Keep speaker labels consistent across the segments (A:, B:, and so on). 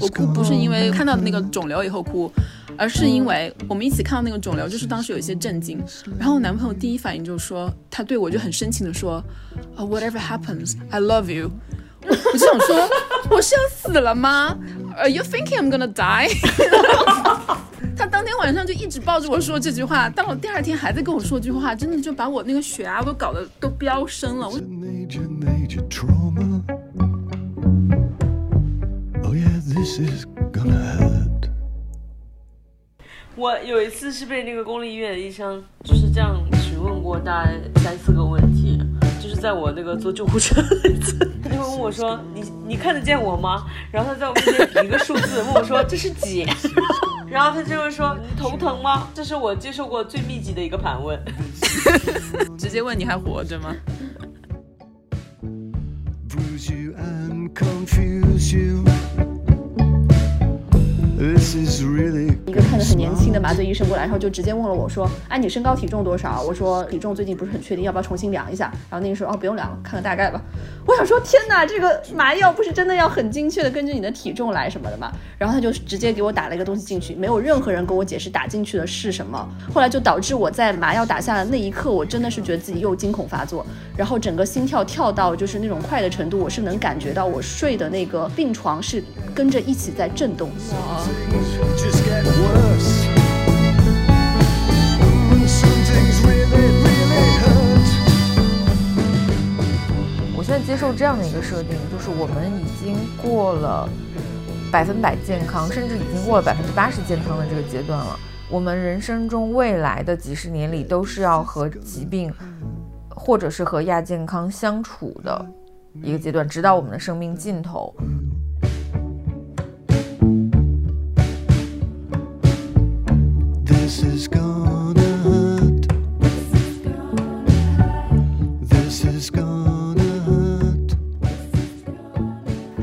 A: 我哭不是因为看到那个肿瘤以后哭，而是因为我们一起看到那个肿瘤，就是当时有一些震惊。然后我男朋友第一反应就是说，他对我就很深情的说，啊，whatever happens, I love you。我就想说，我是要死了吗？Are you thinking I'm gonna die？他当天晚上就一直抱着我说这句话，到了第二天还在跟我说这句话，真的就把我那个血压都搞得都飙升了。我
B: this is gonna hurt.
C: 我有一次是被那个公立医院的医生就是这样询问过大概三四个问题，就是在我那个坐救护车那次，他就会问我说：“你你看得见我吗？”然后他在我面前比一个数字，问我说：“这是几？” 然后他就会说：“你头疼吗？”这是我接受过最密集的一个盘问。
A: 直接问你还活着吗
B: ？You and confuse you. This is really
D: 一个看着很年轻的麻醉医生过来，然后就直接问了我说：“哎，你身高体重多少？”我说：“体重最近不是很确定，要不要重新量一下？”然后那个说：“哦，不用量了，看个大概吧。”我想说：“天哪，这个麻药不是真的要很精确的根据你的体重来什么的吗？”然后他就直接给我打了一个东西进去，没有任何人跟我解释打进去的是什么。后来就导致我在麻药打下的那一刻，我真的是觉得自己又惊恐发作，然后整个心跳跳到就是那种快的程度，我是能感觉到我睡的那个病床是跟着一起在震动。
E: 我现在接受这样的一个设定，就是我们已经过了百分百健康，甚至已经过了百分之八十健康的这个阶段了。我们人生中未来的几十年里，都是要和疾病或者是和亚健康相处的一个阶段，直到我们的生命尽头。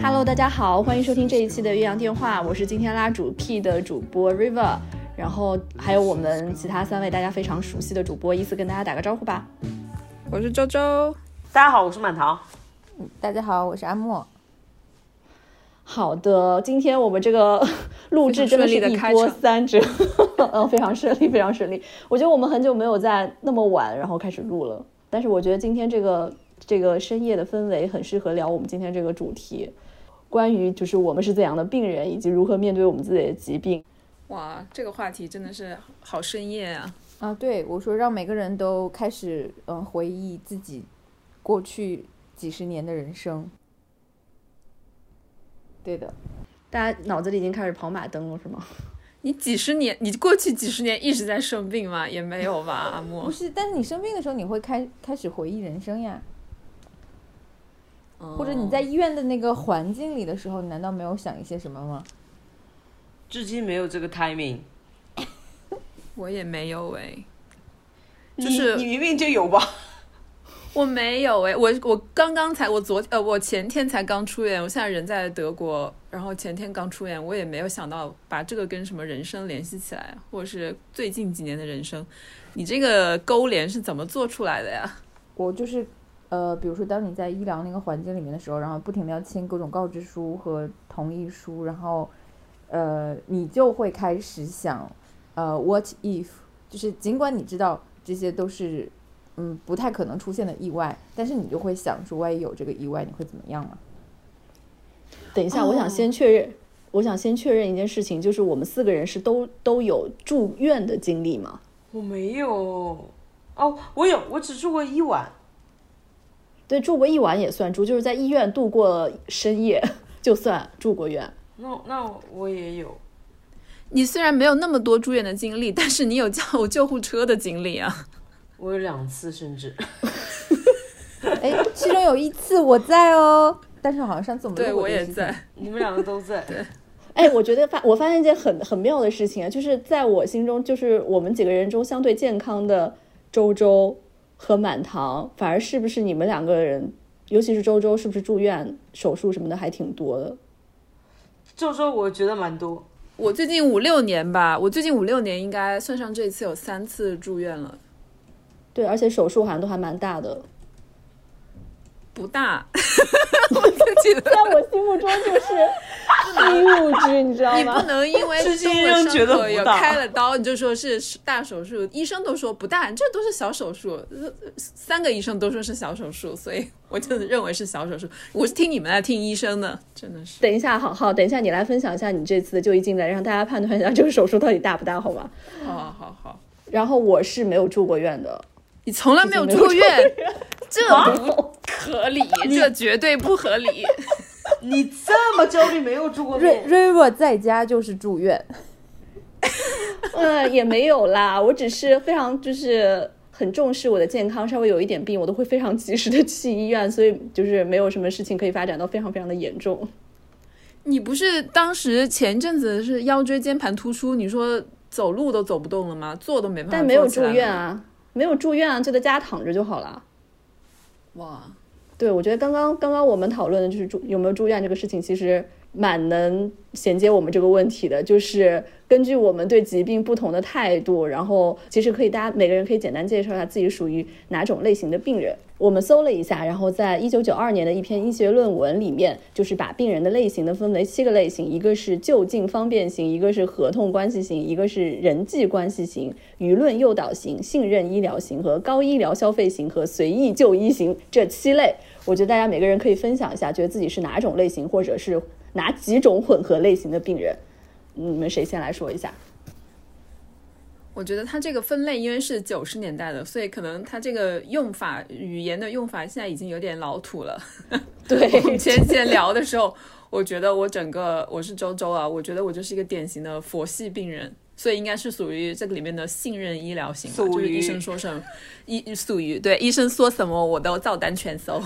D: Hello，大家好，欢迎收听这一期的岳阳电话，我是今天拉主 P 的主播 River，然后还有我们其他三位大家非常熟悉的主播，依次跟大家打个招呼吧。
A: 我是周周，
C: 大家好，我是满堂。
E: 大家好，我是阿莫。
D: 好的，今天我们这个录制真的是一波三折，嗯，非常顺利，非常顺利。我觉得我们很久没有在那么晚然后开始录了，但是我觉得今天这个这个深夜的氛围很适合聊我们今天这个主题，关于就是我们是怎样的病人，以及如何面对我们自己的疾病。
A: 哇，这个话题真的是好深夜啊！
E: 啊，对我说，让每个人都开始嗯、呃回忆自己过去几十年的人生。对的，
D: 大家脑子里已经开始跑马灯了，是吗？
A: 你几十年，你过去几十年一直在生病吗？也没有吧，阿莫
E: 不。是，但是你生病的时候，你会开开始回忆人生呀。或者你在医院的那个环境里的时候，你难道没有想一些什么吗？
C: 至今没有这个 timing，
A: 我也没有哎、就是
C: 你明明就有吧？
A: 我没有哎、我我刚刚才我昨呃我前天才刚出院，我现在人在德国，然后前天刚出院，我也没有想到把这个跟什么人生联系起来，或者是最近几年的人生，你这个勾连是怎么做出来的呀？
E: 我就是，呃，比如说，当你在医疗那个环境里面的时候，然后不停的要签各种告知书和同意书，然后，呃，你就会开始想，呃，what if，就是尽管你知道这些都是，嗯，不太可能出现的意外，但是你就会想说，万一有这个意外，你会怎么样嘛？
D: 等一下，我想先确认，我想先确认一件事情，就是我们四个人是都都有住院的经历吗？
C: 我没有。哦，我有，我只住过一晚。
D: 对，住过一晚也算住，就是在医院度过深夜 就算住过院。
C: 那那我也有。
A: 你虽然没有那么多住院的经历，但是你有叫救护车的经历啊。
C: 我有两次，甚至
E: 哎，其中有一次我在哦，但是好像上次我们
A: 对我也在。
C: 你们两个都在。
D: 哎，我觉得发我发现一件很很妙的事情啊，就是在我心中，就是我们几个人中相对健康的周周和满堂，反而是不是你们两个人，尤其是周周，是不是住院手术什么的还挺多的？
C: 周周我觉得蛮多。
A: 我最近五六年吧，我最近五六年应该算上这一次有三次住院了，
D: 对，而且手术好像都还蛮大的。
A: 不大。我自己的
D: 在我心目中就是新物质，你知道吗
A: 你不？能因为
C: 吃鸡
A: 动了
C: 扔觉得
A: 伤口有
C: 不大
A: 开了刀，你就说是大手术，医生都说不大，这都是小手术，呃三个医生都说是小手术，所以我就认为是小手术。我是听你们来，听医生的，真的是。
D: 等一下，好好，等一下你来分享一下你这次的就医进展，让大家判断一下这个手术到底大不大，好吗？
A: 好好好好，
D: 然后我是没有住过院的，
A: 你从来没有住过院，这不合理，这绝对不合理。
C: 你这么焦虑，没有住过
E: 瑞
C: 院？
E: 瑞若在家就是住院，
D: 呃，也没有啦，我只是非常就是很重视我的健康，稍微有一点病，我都会非常及时的去医院，所以就是没有什么事情可以发展到非常非常的严重。
A: 你不是当时前阵子是腰椎间盘突出，你说走路都走不动了吗？坐都没办法，
D: 但没有住院。啊，没有住院啊，就在家躺着就好了。
A: 哇，
D: 对，我觉得刚刚刚刚我们讨论的就是住有没有住院这个事情，其实蛮能衔接我们这个问题的。就是根据我们对疾病不同的态度，然后其实可以大家每个人可以简单介绍一下自己属于哪种类型的病人。我们搜了一下，然后在一九九二年的一篇医学论文里面，就是把病人的类型呢分为七个类型，一个是就近方便型，一个是合同关系型，一个是人际关系型，舆论诱导型、信任医疗型和高医疗消费型和随意就医型这七类。我觉得大家每个人可以分享一下，觉得自己是哪种类型，或者是哪几种混合类型的病人。你们谁先来说一下？
A: 我觉得它这个分类因为是九十年代的，所以可能它这个用法语言的用法现在已经有点老土了。
D: 对
A: 我们前几天聊的时候，我觉得我整个我是周周啊，我觉得我就是一个典型的佛系病人，所以应该是属于这个里面的信任医疗型吧，就是医生说什么，医属于对医生说什么我都照单全收。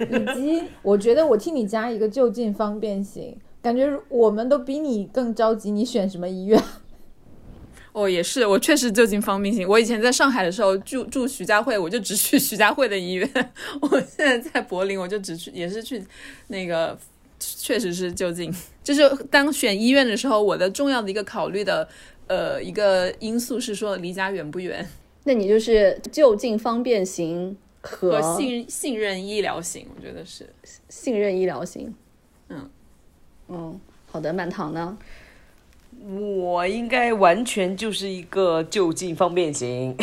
E: 以及我觉得我替你加一个就近方便型，感觉我们都比你更着急，你选什么医院？
A: 哦，也是，我确实就近方便型。我以前在上海的时候住住徐家汇，我就只去徐家汇的医院。我现在在柏林，我就只去，也是去那个，确实是就近。就是当选医院的时候，我的重要的一个考虑的呃一个因素是说离家远不远
D: 那你就是就近方便型和
A: 和信信任医疗型，我觉得是。
D: 信任医疗型。
A: 嗯
D: 嗯，好的，满堂呢？
C: 我应该完全就是一个就近方便型，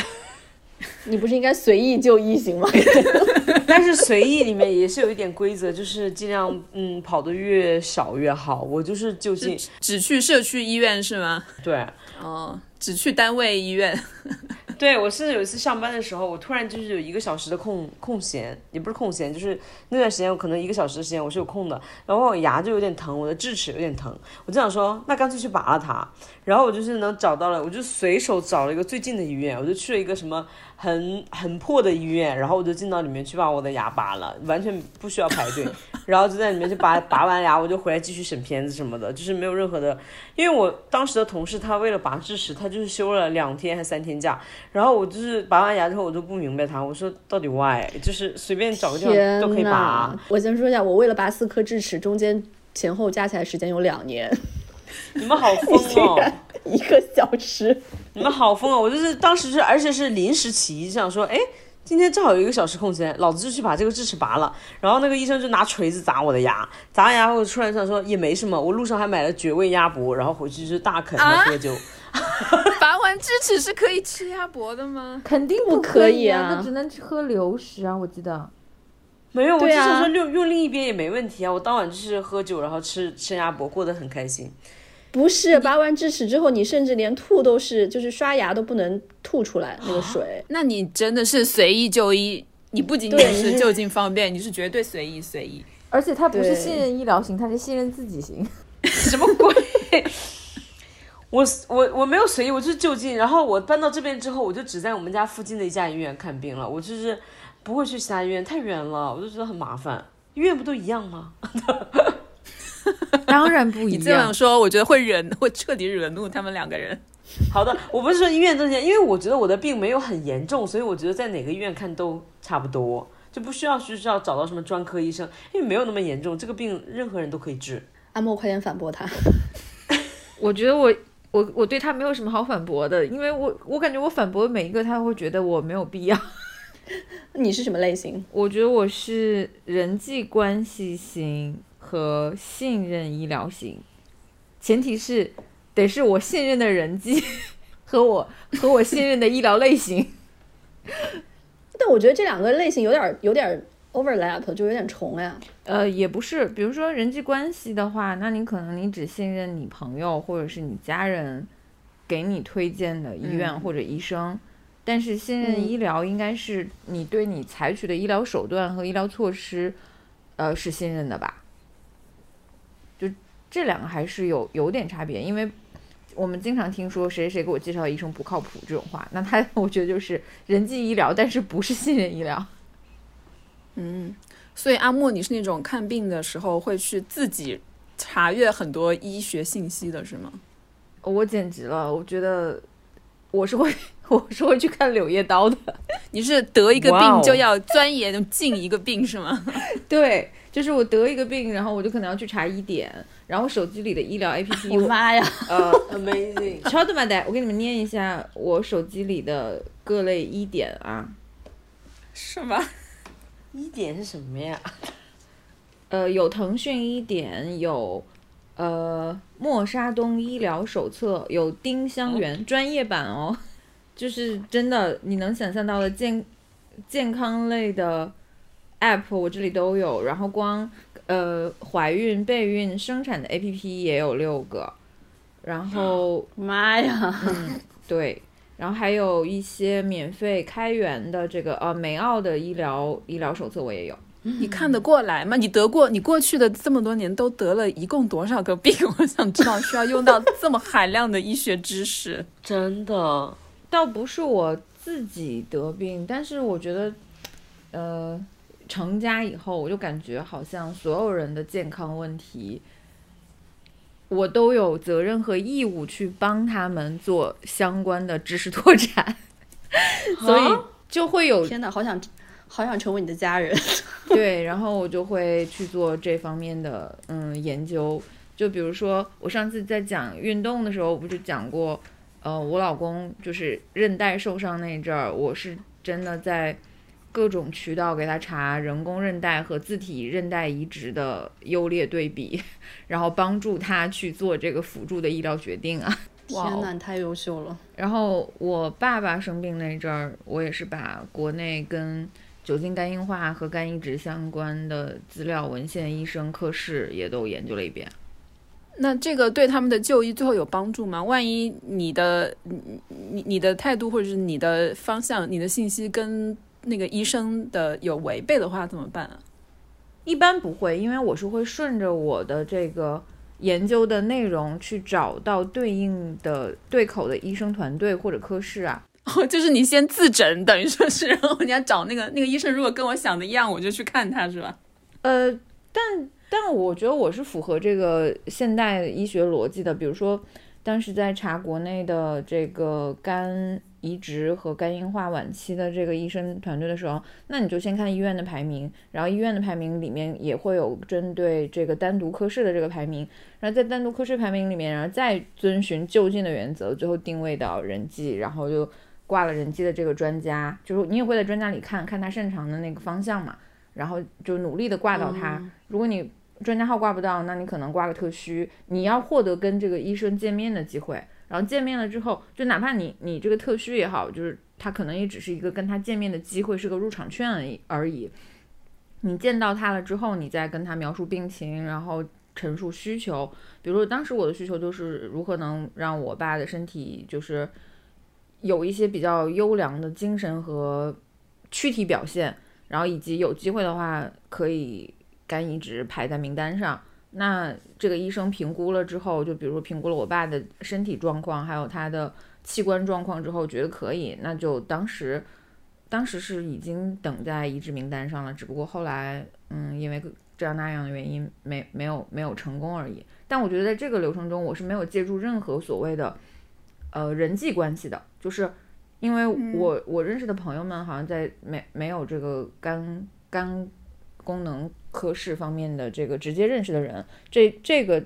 D: 你不是应该随意就医型吗？
C: 但是随意里面也是有一点规则，就是尽量嗯跑得越少越好。我就是就近，
A: 只去社区医院是吗？
C: 对
A: 哦，只去单位医院。
C: 对，我是有一次上班的时候，我突然就是有一个小时的空空闲，也不是空闲，就是那段时间我可能一个小时的时间我是有空的，然后我牙就有点疼，我的智齿有点疼，我就想说那干脆去拔了它，然后我就是能找到了，我就随手找了一个最近的医院，我就去了一个什么很很破的医院，然后我就进到里面去把我的牙拔了，完全不需要排队，然后就在里面就拔拔完牙，我就回来继续审片子什么的，就是没有任何的，因为我当时的同事他为了拔智齿，他就是休了两天还三天假，然后我就是拔完牙之后，我就不明白他，我说到底 why，就是随便找个地方都可以拔，，
D: 我先说一下，我为了拔四颗智齿，中间前后加起来时间有两年，
C: 你们好疯哦！
D: 一个小时。
C: 你们好疯哦！我就是当时是，而且是临时起意，想说，哎，今天正好有一个小时空闲，老子就去把这个智齿拔了。然后那个医生就拿锤子砸我的牙，砸完牙后突然想说也没什么，我路上还买了绝味鸭脖，然后回去就是大啃和喝酒。
A: 拔完智齿是可以吃鸭脖的吗？
E: 肯定
D: 不
E: 可
D: 可以啊
E: 啊，那只能喝流食啊，我记得。
C: 没有，我就想说用用另一边也没问题啊。我当晚就是喝酒，然后吃吃鸭脖，过得很开心。
D: 不是拔完智齿之后，你甚至连吐都是，就是刷牙都不能吐出来那个水。
A: 那你真的是随意就医，你不仅仅
D: 是
A: 是就近方便，你是绝对随意随意。
E: 而且他不是信任医疗型，他是信任自己型。
C: 什么鬼？我我我没有随意，我就是就近。然后我搬到这边之后，我就只在我们家附近的一家医院看病了。我就是不会去其他医院，太远了，我就觉得很麻烦。医院不都一样吗？
E: 当然不一样
A: 你这样
E: 样。
A: 说，我觉得会惹，会彻底惹怒他们两个人。
C: 好的，我不是说医院都这些，因为我觉得我的病没有很严重，所以我觉得在哪个医院看都差不多，就不需要需要找到什么专科医生，因为没有那么严重，这个病任何人都可以治。
D: 阿莫，快点反驳他。
E: 我觉得我我我对他没有什么好反驳的，因为我我感觉我反驳每一个，他会觉得我没有必要。
D: 你是什么类型？
E: 我觉得我是人际关系型和信任医疗型，前提是得是我信任的人际 和我和我信任的医疗类型。
D: 但我觉得这两个类型有点儿有点儿 overlap，就有点重呀。
E: 呃，也不是，比如说人际关系的话，那你可能你只信任你朋友或者是你家人给你推荐的医院或者医生，但是信任
D: 嗯
E: 医疗应该是你对你采取的医疗手段和医疗措施，呃，是信任的吧？就这两个还是有有点差别，因为我们经常听说谁谁给我介绍的医生不靠谱这种话，那他我觉得就是人际医疗，但是不是信任医疗。
A: 嗯，所以阿莫，你是那种看病的时候会去自己查阅很多医学信息的，是吗？
E: 我简直了，我觉得我是会 我是会去看《柳叶刀》的。
A: 你是得一个病就要钻研进一个病是吗？
E: 对，就是我得一个病，然后我就可能要去查医典，然后手机里的医疗 APP，
D: 我妈呀！
E: 呃，
C: Amazing，
E: 超他妈的我给你们念一下我手机里的各类医典啊。
A: 是吗？
C: 医典是什么呀？
E: 呃，有腾讯医典，有呃默沙东医疗手册，有丁香园、专业版哦，就是真的你能想象到的健健康类的 app 我这里都有，然后光呃怀孕、备孕、生产的 app 也有六个，然后
D: 妈呀！
E: 嗯，对，然后还有一些免费开源的这个呃梅奥的医疗医疗手册我也有。
A: 你看得过来吗？你得过，你过去的这么多年都得了一共多少个病？我想知道，需要用到这么海量的医学知识。
C: 真的，
E: 倒不是我自己得病，但是我觉得，呃，成家以后，我就感觉好像所有人的健康问题，我都有责任和义务去帮他们做相关的知识拓展，所以
C: 啊
E: 就会有
D: 天哪，好想好想成为你的家人。
E: 对，然后我就会去做这方面的嗯研究。就比如说，我上次在讲运动的时候，我不是讲过，呃，我老公就是韧带受伤那一阵儿，我是真的在各种渠道给他查人工韧带和自体韧带移植的优劣对比，然后帮助他去做这个辅助的医疗决定啊。
D: 天哪，你太优秀了！
E: 然后我爸爸生病那阵儿，我也是把国内跟酒精肝硬化和肝移植相关的资料、文献、医生、科室也都研究了一遍。
A: 那这个对他们的就医最后有帮助吗？万一你的你你你的态度或者是你的方向、你的信息跟那个医生的有违背的话，怎么办啊？
E: 一般不会，因为我是会顺着我的这个研究的内容去找到对应的对口的医生团队或者科室啊。
A: 哦，就是你先自诊，等于说是，然后你要找那个 那个医生，如果跟我想的一样，我就去看他，是吧？
E: 呃，但但我觉得我是符合这个现代医学逻辑的。比如说，当时在查国内的这个肝移植和肝硬化晚期的这个医生团队的时候，那你就先看医院的排名，然后医院的排名里面也会有针对这个单独科室的这个排名，然后在单独科室排名里面，然后再遵循就近的原则，最后定位到人际，然后就挂了人际的这个专家，就是你也会在专家里看看他擅长的那个方向嘛。然后就努力的挂到他。如果你专家号挂不到，那你可能挂个特需。你要获得跟这个医生见面的机会，然后见面了之后，就哪怕你你这个特需也好，就是他可能也只是一个跟他见面的机会，是个入场券而已。你见到他了之后，你再跟他描述病情，然后陈述需求。比如说当时我的需求就是如何能让我爸的身体就是有一些比较优良的精神和躯体表现。然后以及有机会的话，可以肝移植排在名单上。那这个医生评估了之后，就比如说评估了我爸的身体状况，还有他的器官状况之后，觉得可以，那就当时当时是已经等在移植名单上了，只不过后来嗯，因为这样那样的原因，没没有没有成功而已。但我觉得在这个流程中，我是没有借助任何所谓的呃人际关系的，就是。因为我我认识的朋友们好像在没没有这个肝肝功能科室方面的这个直接认识的人，这这个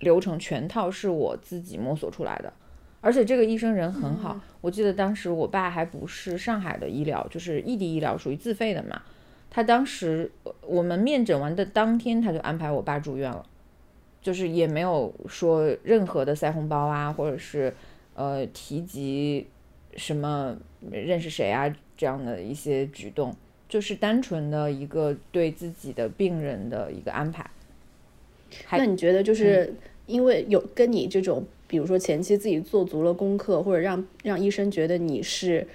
E: 流程全套是我自己摸索出来的，而且这个医生人很好，我记得当时我爸还不是上海的医疗，就是异地医疗，属于自费的嘛。他当时我们面诊完的当天，他就安排我爸住院了，就是也没有说任何的塞红包啊，或者是呃提及什么认识谁啊这样的一些举动，就是单纯的一个对自己的病人的一个安排。还
D: 那你觉得就是因为有跟你这种，比如说前期自己做足了功课，或者让让医生觉得你是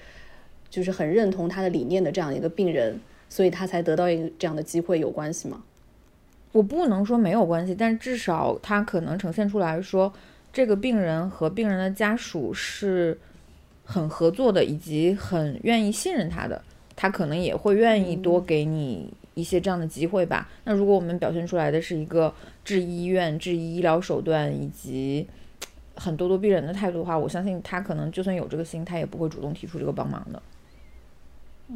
D: 就是很认同他的理念的这样一个病人，所以他才得到一个这样的机会有关系吗？
E: 我不能说没有关系，但至少他可能呈现出来说，这个病人和病人的家属是很合作的，以及很愿意信任他的，他可能也会愿意多给你一些这样的机会吧。那如果我们表现出来的是一个质疑医院、质疑医疗手段以及很咄咄逼人的态度的话，我相信他可能就算有这个心，他也不会主动提出这个帮忙的。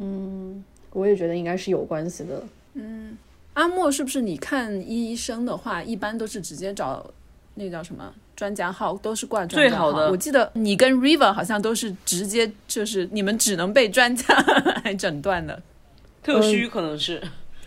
D: 嗯我也觉得应该是有关系的。
A: 嗯阿莫是不是你看医生的话，一般都是直接找那个叫什么专家号，都是挂专家号。
C: 最好的。
A: 我记得你跟 River 好像都是直接就是你们只能被专家 来诊断的。
C: 特需可能是，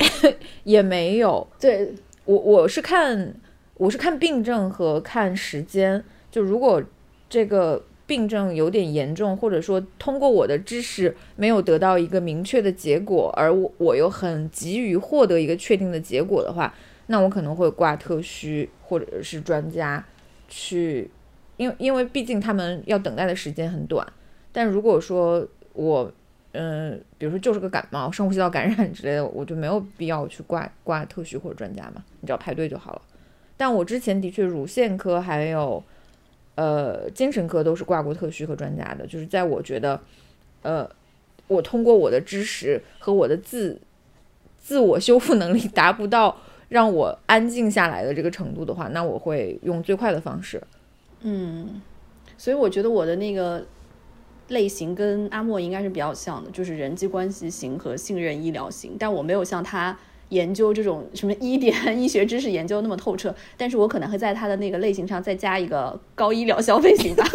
E: 也没有，
D: 对，
E: 我我是看我是看病症和看时间，就如果这个病症有点严重，或者说通过我的知识没有得到一个明确的结果，而我我又很急于获得一个确定的结果的话，那我可能会挂特需或者是专家去，因因为毕竟他们要等待的时间很短。但如果说我嗯，比如说就是个感冒、上呼吸道感染之类的，我就没有必要去挂挂特需或者专家嘛，你只要排队就好了。但我之前的确乳腺科还有呃精神科都是挂过特需和专家的，就是在我觉得呃我通过我的知识和我的自自我修复能力达不到让我安静下来的这个程度的话，那我会用最快的方式。
D: 嗯，所以我觉得我的那个类型跟阿莫应该是比较像的，就是人际关系型和信任医疗型，但我没有像他研究这种什么医典医学知识研究那么透彻，但是我可能会在他的那个类型上再加一个高医疗消费型吧。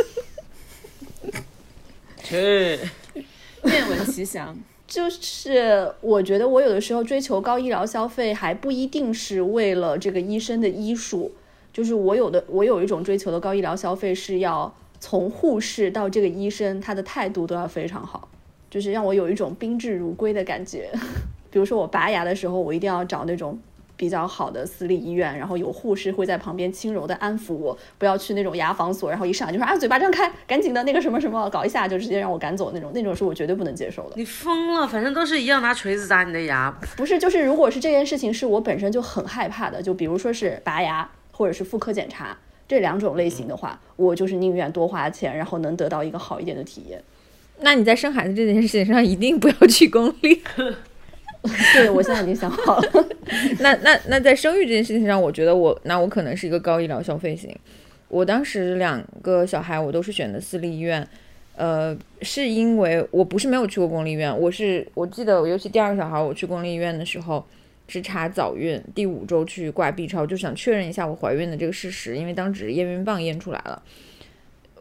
C: 去，
A: 愿闻其详。
D: 就是我觉得我有的时候追求高医疗消费，还不一定是为了这个医生的医术，就是我有的我有一种追求的高医疗消费是要从护士到这个医生，他的态度都要非常好，就是让我有一种宾至如归的感觉。比如说我拔牙的时候，我一定要找那种比较好的私立医院，然后有护士会在旁边轻柔的安抚我，不要去那种牙防所，然后一上来就说啊嘴巴张开，赶紧的那个什么什么搞一下就直接让我赶走那种，那种是我绝对不能接受的。
C: 你疯了！反正都是一样拿锤子砸你的牙，
D: 不是，就是如果是这件事情是我本身就很害怕的，就比如说是拔牙或者是妇科检查这两种类型的话，我就是宁愿多花钱，然后能得到一个好一点的体验。
E: 那你在生孩子这件事情上一定不要去公立。
D: 对，我现在已经想好了。
E: 那那那在生育这件事情上，我觉得我那我可能是一个高医疗消费型。我当时两个小孩我都是选的私立医院，呃，是因为我不是没有去过公立医院，我是我记得，尤其第二个小孩我去公立医院的时候是查早孕，第五周去挂 B 超，就想确认一下我怀孕的这个事实，因为当时验孕棒验出来了。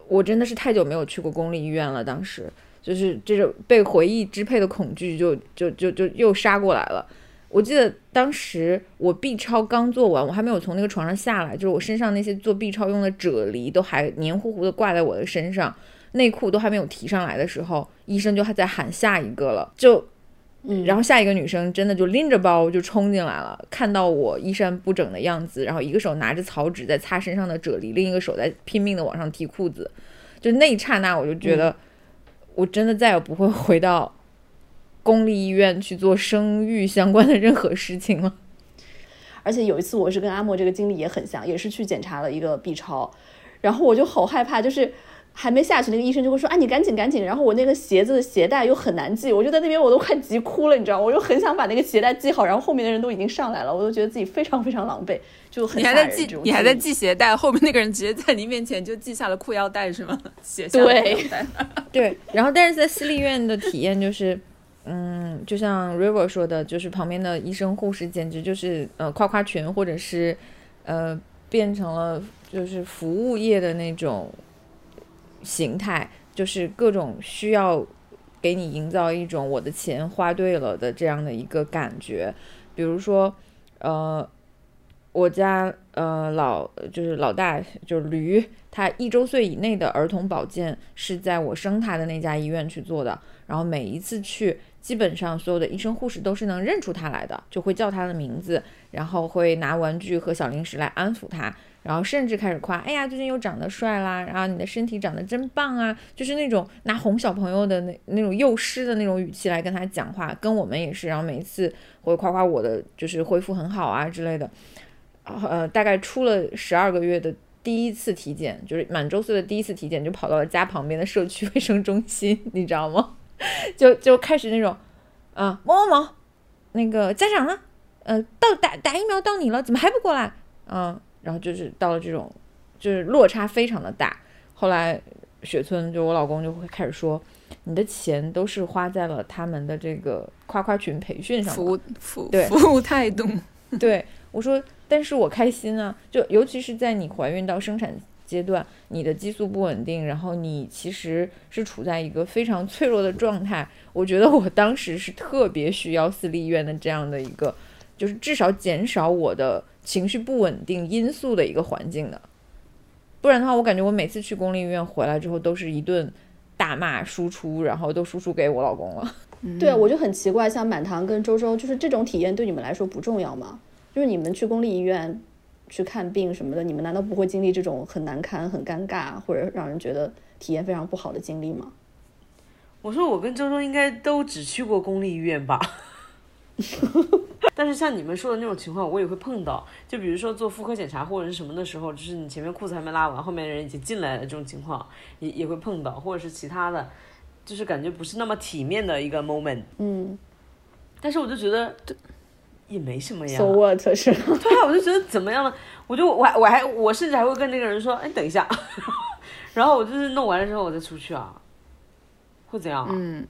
E: 我真的是太久没有去过公立医院了，当时就是这种被回忆支配的恐惧就就就就又杀过来了。我记得当时我 B 超刚做完，我还没有从那个床上下来，就是我身上那些做 B 超用的啫喱都还黏糊糊的挂在我的身上，内裤都还没有提上来的时候，医生就还在喊下一个了，就。嗯然后下一个女生真的就拎着包就冲进来了，看到我衣衫不整的样子，然后一个手拿着草纸在擦身上的啫喱，另一个手在拼命的往上提裤子，就那一刹那我就觉得，我真的再也不会回到公立医院去做生育相关的任何事情了。
D: 而且有一次我是跟阿莫这个经历也很像，也是去检查了一个 B 超，然后我就好害怕，就是还没下去，那个医生就会说：“啊，你赶紧赶紧。”然后我那个鞋子的鞋带又很难系，我就在那边我都快急哭了，你知道吗？我就很想把那个鞋带系好，然后后面的人都已经上来了，我都觉得自己非常非常狼狈，就很
A: 你还在系你还在系鞋带，后面那个人直接在你面前就系下了裤腰带是吗？写下了
D: 对。
E: 对，然后但是在私立医院的体验就是，嗯，就像 River 说的，就是旁边的医生护士简直就是呃夸夸群，或者是呃变成了就是服务业的那种形态，就是各种需要给你营造一种我的钱花对了的这样的一个感觉。比如说，呃，我家呃老就是老大就是驴，他一周岁以内的儿童保健是在我生他的那家医院去做的，然后每一次去，基本上所有的医生护士都是能认出他来的，就会叫他的名字，然后会拿玩具和小零食来安抚他，然后甚至开始夸，哎呀，最近又长得帅啦，然后你的身体长得真棒啊，就是那种拿哄小朋友的那那种幼师的那种语气来跟他讲话，跟我们也是，然后每一次会夸夸我的就是恢复很好啊之类的，呃，大概出了十二个月的第一次体检，就是满周岁的第一次体检，就跑到了家旁边的社区卫生中心，你知道吗？就就开始那种，啊，某某某，那个家长呢？呃，到打打疫苗到你了，怎么还不过来？嗯，然后就是到了这种，就是落差非常的大。后来雪村就我老公就会开始说，你的钱都是花在了他们的这个夸夸群培训上，
A: 服务服
E: 对
A: 服务态度，
E: 对我说，但是我开心啊，就尤其是在你怀孕到生产阶段，你的激素不稳定，然后你其实是处在一个非常脆弱的状态。我觉得我当时是特别需要私立医院的这样的一个，就是至少减少我的情绪不稳定因素的一个环境的。不然的话，我感觉我每次去公立医院回来之后，都是一顿大骂输出，然后都输出给我老公了。
D: 对啊，我就很奇怪，像满堂跟周周，就是这种体验对你们来说不重要吗？就是你们去公立医院去看病什么的，你们难道不会经历这种很难堪、很尴尬，或者让人觉得体验非常不好的经历吗？
C: 我说我跟周周应该都只去过公立医院吧，但是像你们说的那种情况，我也会碰到。就比如说做妇科检查或者是什么的时候，就是你前面裤子还没拉完，后面的人已经进来了，这种情况也也会碰到，或者是其他的，就是感觉不是那么体面的一个 moment。
D: 嗯
C: 但是我就觉得也没什么呀。
D: ，so what 是？
C: 对啊，我就觉得怎么样呢？我就我还我还我甚至还会跟那个人说，哎，等一下，然后我就是弄完了之后我再出去啊，会怎样啊？
A: 嗯，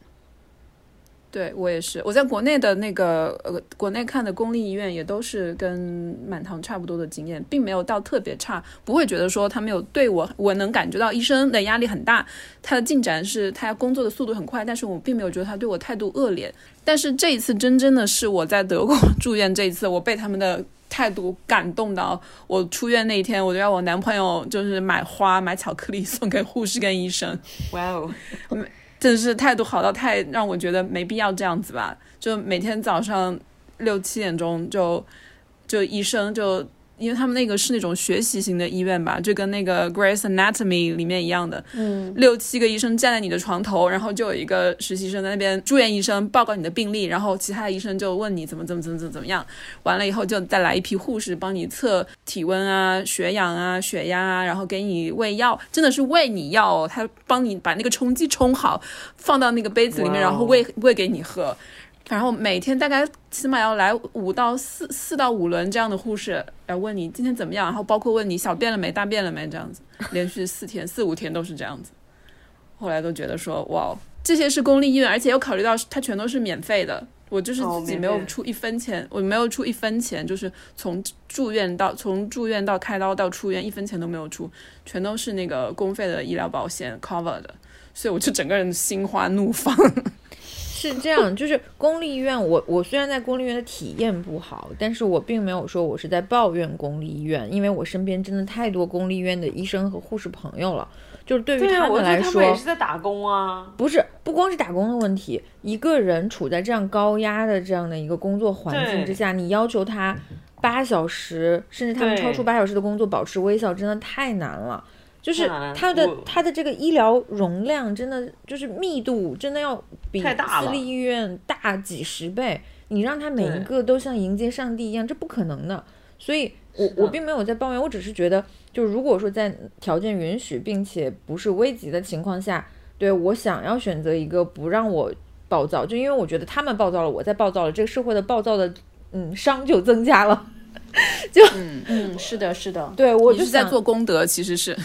A: 对我也是，我在国内的那个呃，国内看的公立医院也都是跟满堂差不多的经验，并没有到特别差，不会觉得说他没有对我，我能感觉到医生的压力很大，他的进展是他工作的速度很快，但是我并没有觉得他对我态度恶劣。但是这一次真正的是我在德国 住院这一次，我被他们的态度感动到，我出院那一天，我就让我男朋友就是买花买巧克力送给护士跟医生。
C: 哇哦，
A: 真是态度好到太让我觉得没必要这样子吧。就每天早上六七点钟就就医生就。因为他们那个是那种学习型的医院吧，就跟那个《Grace Anatomy》里面一样的，
D: 嗯，
A: 六七个医生站在你的床头，然后就有一个实习生在那边，住院医生报告你的病历，然后其他的医生就问你怎么怎么怎么怎么怎么样，完了以后就再来一批护士帮你测体温啊、血氧啊、血压啊，然后给你喂药，真的是喂你药哦，他帮你把那个冲剂冲好，放到那个杯子里面，然后喂喂给你喝。然后每天大概起码要来五到四四到五轮这样的护士来问你今天怎么样，然后包括问你小便了没、大便了没这样子，连续四天四五天都是这样子。后来都觉得说，哇，这些是公立医院，而且又考虑到它全都是免费的，我就是
C: 哦
A: 自己没有出一分钱，我没有出一分钱，就是从住院到从住院到开刀到出院一分钱都没有出，全都是那个公费的医疗保险 cover 的，所以我就整个人心花怒放。
E: 是这样，就是公立医院，我我虽然在公立医院的体验不好，但是我并没有说我是在抱怨公立医院，因为我身边真的太多公立医院的医生和护士朋友了，就是对于他们来说，
C: 们也是在打工啊。
E: 不是不光是打工的问题，一个人处在这样高压的这样的一个工作环境之下，你要求他八小时，甚至他们超出八小时的工作保持微笑，真的太难了。就是
C: 太难了
E: 他的
C: 我
E: 他的这个医疗容量真的就是密度真的要比私立医院大几十倍，你让他每一个都像迎接上帝一样，这不可能的。所以我我并没有在抱怨，我只是觉得，就如果说在条件允许并且不是危急的情况下，对我想要选择一个不让我暴躁，就因为我觉得他们暴躁了，我在暴躁了，这个社会的暴躁的嗯伤就增加了。
D: 嗯，是的，是的，
E: 对我就是
A: 在做功德，其实是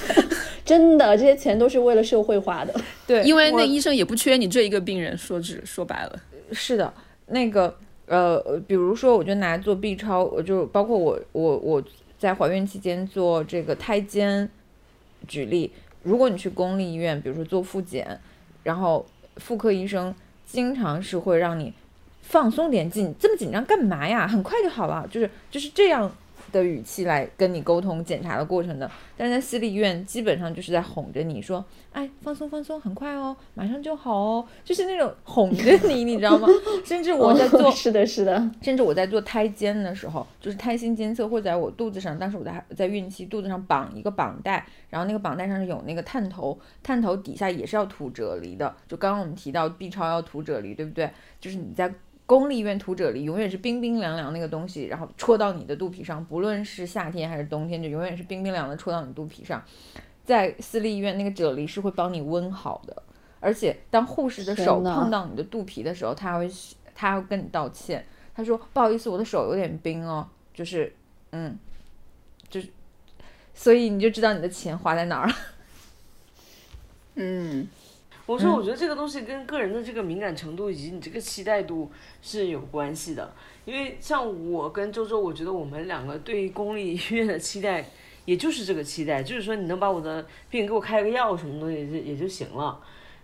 D: 真的，这些钱都是为了社会花的。
E: 对，
A: 因为那医生也不缺你这一个病人，说直说白了，
E: 是的，那个呃，比如说，我就拿做 B 超，我就包括我我我在怀孕期间做这个胎监举例，如果你去公立医院，比如说做复检，然后妇科医生经常是会让你放松点紧，这么紧张干嘛呀？很快就好了，就是就是这样的语气来跟你沟通检查的过程的。但是在私立医院，基本上就是在哄着你说，哎，放松放松，很快哦，马上就好哦，就是那种哄着你，你知道吗？甚至我在做
D: 哦 是的，是的，
E: 甚至我在做胎监的时候，就是胎心监测，会在我肚子上，当时我在在孕期肚子上绑一个绑带，然后那个绑带上是有那个探头，探头底下也是要涂啫喱的。就刚刚我们提到 B 超要涂啫喱，对不对？就是你在公立医院涂啫喱，永远是冰冰凉凉那个东西，然后戳到你的肚皮上，不论是夏天还是冬天，就永远是冰冰凉的戳到你肚皮上。在私立医院，那个啫喱是会帮你温好的，而且当护士的手碰到你的肚皮的时候，他还会他还会跟你道歉，他说不好意思，我的手有点冰哦，就是嗯，就是，所以你就知道你的钱花在哪儿了。
A: 嗯，
C: 我说，我觉得这个东西跟个人的这个敏感程度以及你这个期待度是有关系的。因为像我跟周周，我觉得我们两个对公立医院的期待，也就是这个期待，就是说你能把我的病给我开个药什么东西也就也就行了。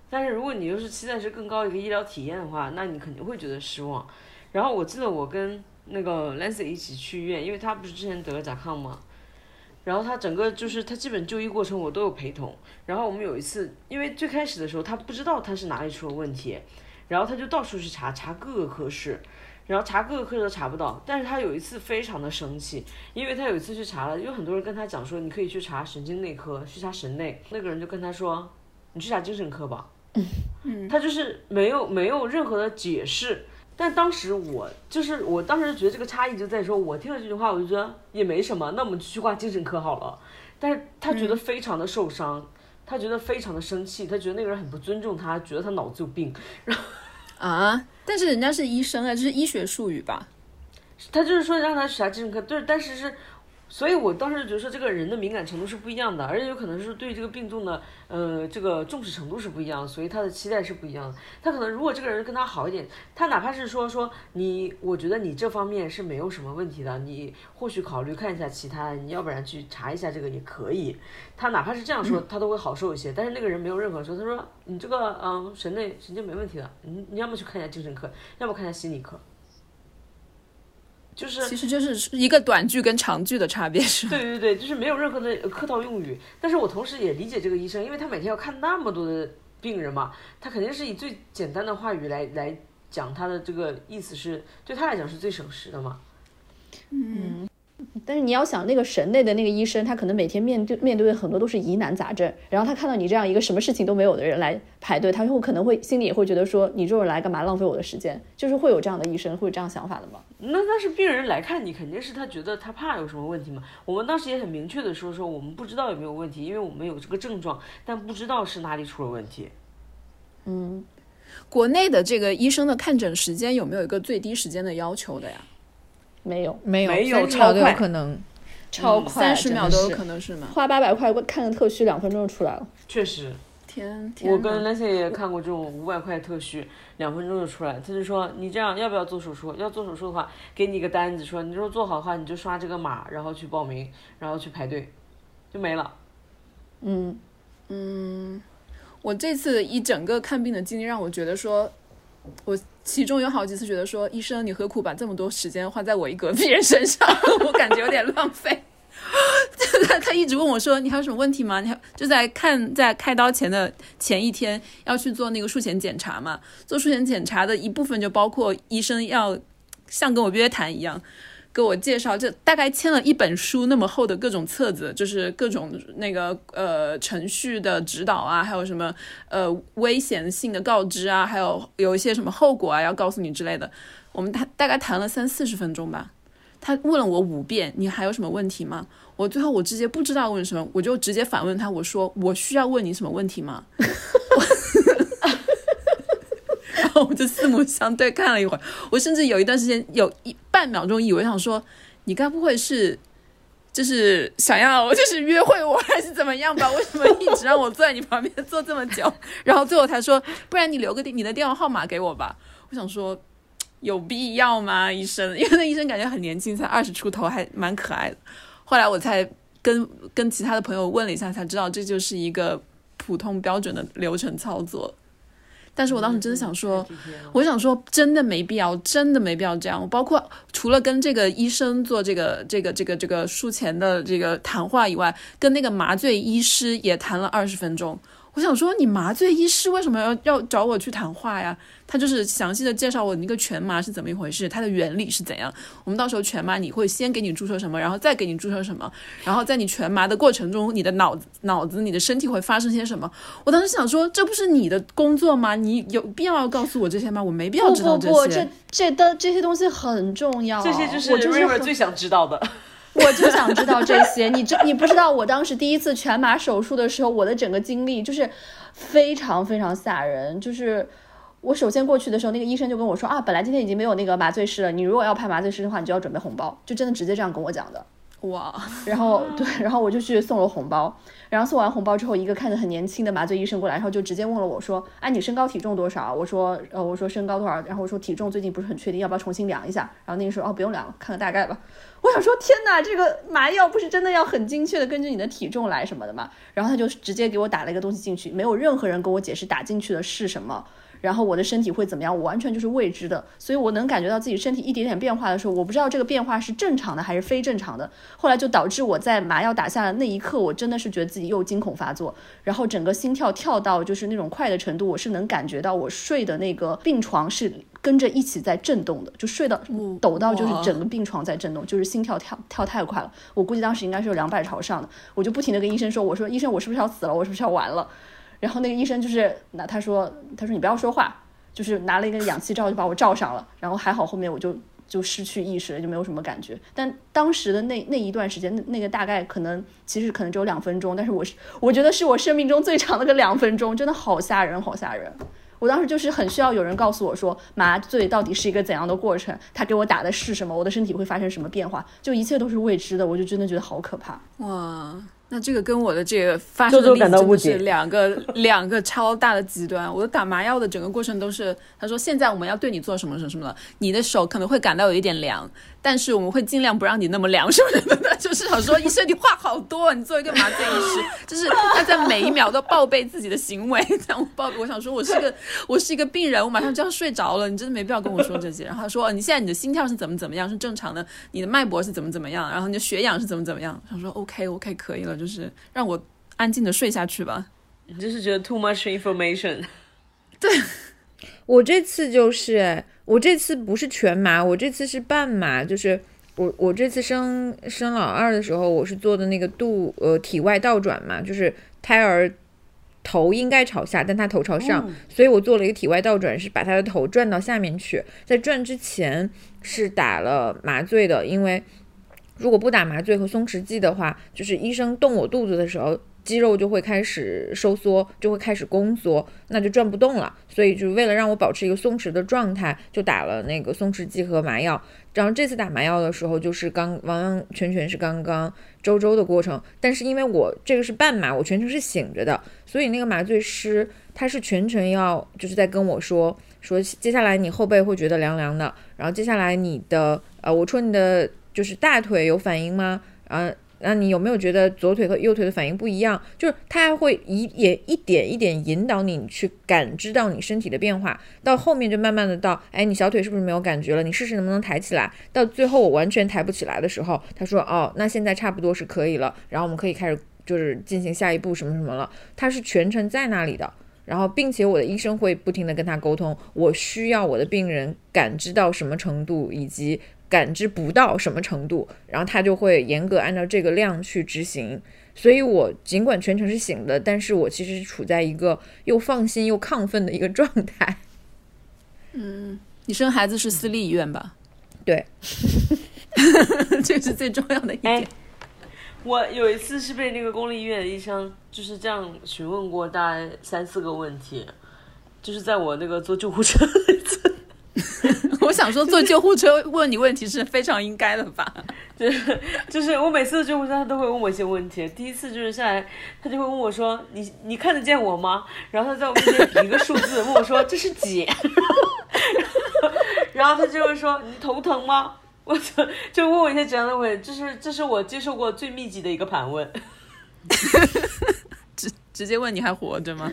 C: 但是如果你又是期待是更高一个医疗体验的话，那你肯定会觉得失望。然后我记得我跟那个 Lancy 一起去医院，因为他不是之前得了甲亢吗？然后他整个就是他基本就医过程我都有陪同。然后我们有一次，因为最开始的时候他不知道他是哪里出了问题，然后他就到处去查，查各个科室，然后查各个科室都查不到。但是他有一次非常的生气，因为他有一次去查了，有很多人跟他讲说你可以去查神经内科，去查神内，那个人就跟他说你去查精神科吧。他就是没有没有任何的解释。但当时我就是我当时觉得这个差异就在说，我听了这句话，我就觉得也没什么，那我们去挂精神科好了。但是他觉得非常的受伤，他觉得非常的生气，他觉得那个人很不尊重他，觉得他脑子有病。
A: 然后啊，但是人家是医生啊，这是医学术语吧？
C: 他就是说让他去查精神科，对，但是是，所以我当时觉得说这个人的敏感程度是不一样的，而且有可能是对这个病重的呃这个重视程度是不一样，所以他的期待是不一样的。他可能如果这个人跟他好一点，他哪怕是说说你，我觉得你这方面是没有什么问题的，你或许考虑看一下其他的，你要不然去查一下这个也可以。他哪怕是这样说，他都会好受一些。但是那个人没有任何说，他说你这个嗯神内神经没问题的，你你要么去看一下精神科，要么看一下心理科。就是
A: 其实就是一个短句跟长句的差别，是？
C: 对对对，就是没有任何的呃客套用语。但是我同时也理解这个医生，因为他每天要看那么多的病人嘛，他肯定是以最简单的话语来来讲他的这个意思是，对他来讲是最省时的嘛。
D: 但是你要想，那个神内的那个医生，他可能每天面对面对的很多都是疑难杂症，然后他看到你这样一个什么事情都没有的人来排队，他会可能会心里也会觉得说，你这种来干嘛浪费我的时间？就是会有这样的医生会有这样想法的吗？
C: 那但是病人来看你，肯定是他觉得他怕有什么问题嘛。我们当时也很明确的说说，我们不知道有没有问题，因为我们有这个症状，但不知道是哪里出了问题。
D: 嗯，
A: 国内的这个医生的看诊时间有没有一个最低时间的要求的呀？
D: 没有，
E: 没有，
C: 没有
E: 30秒都有
C: 超快
E: 可能。
D: 超快，
A: 三十秒都有可能是吗？
D: 花八百块看个特需，两分钟就出来了。
C: 确实，
A: 天，天
C: 我跟
A: 哪
C: Nancy 也看过这种五百块特需，两分钟就出来。他就说你这样要不要做手术？要做手术的话，给你一个单子，说你如果做好的话，你就刷这个码，然后去报名，然后去排队，就没了。
D: 嗯嗯，
A: 我这次一整个看病的经历让我觉得说，我其中有好几次觉得说，医生你何苦把这么多时间花在我一个病人身上？我感觉有点浪费。他 他一直问我说：“你还有什么问题吗？”你还就在看在开刀前的前一天要去做那个术前检查嘛？做术前检查的一部分就包括医生要像跟我约谈一样，给我介绍，就大概签了一本书那么厚的各种册子，就是各种那个呃程序的指导啊，还有什么呃危险性的告知啊，还有有一些什么后果啊要告诉你之类的。我们谈大概谈了三四十分钟吧，他问了我五遍，你还有什么问题吗？我最后我直接不知道问什么，我就直接反问他，我说我需要问你什么问题吗？然后我就四目相对看了一会儿，我甚至有一段时间有一半秒钟以为想说，你该不会是就是想要就是约会我还是怎么样吧？为什么一直让我坐在你旁边坐这么久？然后最后才说，不然你留个你的电话号码给我吧。我想说。有必要吗？医生，因为那医生感觉很年轻，才二十出头，还蛮可爱的。后来我才跟跟其他的朋友问了一下，才知道这就是一个普通标准的流程操作。但是我当时真的想说，我想说真的没必要，真的没必要这样。我包括除了跟这个医生做这个这个这个这个术前的这个谈话以外，跟那个麻醉医师也谈了二十分钟。我想说，你麻醉医师为什么要要找我去谈话呀？他就是详细的介绍我那个全麻是怎么一回事，它的原理是怎样。我们到时候全麻你会先给你注射什么，然后再给你注射什么，然后在你全麻的过程中，你的脑子、脑子、你的身体会发生些什么？我当时想说，这不是你的工作吗？你有必要要告诉我这些吗？我没必要知道
D: 不不不，
A: 些。
D: 这这的这些东西很重要，
C: 这些就是
D: 我就是
C: River
D: 很
C: 最想知道的。
D: 我就想知道这些，你知你不知道，我当时第一次全麻手术的时候，我的整个经历就是非常非常吓人。就是我首先过去的时候，那个医生就跟我说啊，本来今天已经没有那个麻醉师了，你如果要派麻醉师的话，你就要准备红包，就真的直接这样跟我讲的。
A: 哇，
D: 然后对，然后我就去送了红包，然后送完红包之后，一个看着很年轻的麻醉医生过来，然后就直接问了我说，哎，你身高体重多少？我说，呃，我说身高多少？然后我说体重最近不是很确定，要不要重新量一下？然后那个说，哦，不用量了，看个大概吧。我想说，天哪，这个麻药不是真的要很精确的根据你的体重来什么的吗？然后他就直接给我打了一个东西进去，没有任何人跟我解释打进去的是什么。然后我的身体会怎么样？我完全就是未知的，所以我能感觉到自己身体一点点变化的时候，我不知道这个变化是正常的还是非正常的。后来就导致我在麻药打下的那一刻，我真的是觉得自己又惊恐发作，然后整个心跳跳到就是那种快的程度，我是能感觉到我睡的那个病床是跟着一起在震动的，就睡到抖到就是整个病床在震动，就是心跳跳跳太快了。我估计当时应该是有两百朝上的，我就不停的跟医生说，我说医生我是不是要死了？我是不是要完了？然后那个医生就是那他说他说你不要说话，就是拿了一个氧气罩就把我罩上了。然后还好后面我就就失去意识了，就没有什么感觉。但当时的那那一段时间，那那个大概可能其实可能只有两分钟，但是我是我觉得是我生命中最长的个两分钟，真的好吓人，好吓人。我当时就是很需要有人告诉我说麻醉到底是一个怎样的过程，他给我打的是什么，我的身体会发生什么变化，就一切都是未知的，我就真的觉得好可怕。
A: 哇，那这个跟我的这个发生的例子真的是两个两个超大的极端。我的打麻药的整个过程都是，他说现在我们要对你做什么什么什么的，你的手可能会感到有一点凉，但是我们会尽量不让你那么凉什么什么的。就是想说，医生你话好多，你作为一个麻醉医师，就是他在每一秒都报备自己的行为。这样我报，我想说我是个我是一个病人，我马上就要睡着了，你真的没必要跟我说这些。然后他说，哦你现在你的心跳是怎么怎么样，是正常的，你的脉搏是怎么怎么样，然后你的血氧是怎么怎么样。想说 OK OK 可以了，就是让我安静的睡下去吧。
C: 你就是觉得 too much information。
E: 对我这次就是，哎我这次不是全麻，我这次是半麻，就是我我这次生生老二的时候，我是做的那个肚呃体外倒转嘛，就是胎儿头应该朝下，但他头朝上，所以我做了一个体外倒转，是把他的头转到下面去，在转之前是打了麻醉的，因为如果不打麻醉和松弛剂的话，就是医生动我肚子的时候。肌肉就会开始收缩，就会开始宫缩，那就转不动了。所以就为了让我保持一个松弛的状态，就打了那个松弛剂和麻药。然后这次打麻药的时候，就是刚完完全全是刚刚周周的过程。但是因为我这个是半麻，我全程是醒着的，所以那个麻醉师他是全程要就是在跟我说说，接下来你后背会觉得凉凉的，然后接下来你的呃，我戳你的就是大腿有反应吗？然后。那你有没有觉得左腿和右腿的反应不一样？就是他还会一也一点一点引导你去感知到你身体的变化，到后面就慢慢的到，哎，你小腿是不是没有感觉了？你试试能不能抬起来？到最后我完全抬不起来的时候，他说，哦，那现在差不多是可以了，然后我们可以开始就是进行下一步什么什么了。他是全程在那里的，然后并且我的医生会不停的跟他沟通，我需要我的病人感知到什么程度，以及。感知不到什么程度，然后他就会严格按照这个量去执行。所以我尽管全程是醒的，但是我其实是处在一个又放心又亢奋的一个状态。
A: 嗯你生孩子是私立医院吧？
E: 对，
A: 这是最重要的一
C: 哎
A: 点。，
C: 我有一次是被那个公立医院的医生就是这样询问过大概三四个问题，就是在我那个坐救护车那次。
A: 我想说，坐救护车问你问题是非常应该的吧？
C: 就是就是我每次的救护车他都会问我一些问题。第一次就是下来，他就会问我说：“你你看得见我吗？”然后他在我面前比一个数字，问我说：“这是几？” 然后他就会说：“你头疼吗？”我操，就问我一些这样的问题，这是这是我接受过最密集的一个盘问。
A: 直直接问你还活着吗？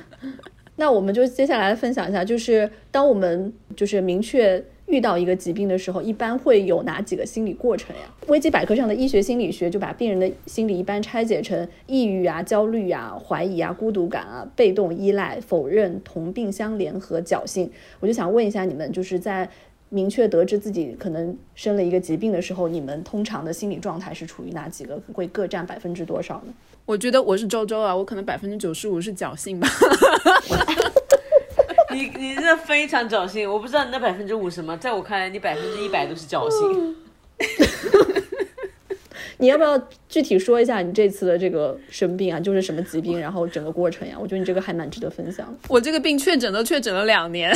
D: 那我们就接下来分享一下，就是当我们就是明确遇到一个疾病的时候，一般会有哪几个心理过程呀？维基百科上的医学心理学就把病人的心理一般拆解成抑郁啊、焦虑啊、怀疑啊、孤独感啊、被动依赖、否认、同病相怜和侥幸。我就想问一下你们，就是在明确得知自己可能生了一个疾病的时候，你们通常的心理状态是处于哪几个？会各占百分之多少呢？
A: 我觉得我是周周啊，我可能百分之九十五是侥幸吧。
C: 你你这非常侥幸，我不知道你那百分之五什么，在我看来，你百分之一百都是侥幸。
D: 你要不要具体说一下你这次的这个生病啊，就是什么疾病，然后整个过程呀？我觉得你这个还蛮值得分享。
A: 我这个病确诊都确诊了两年，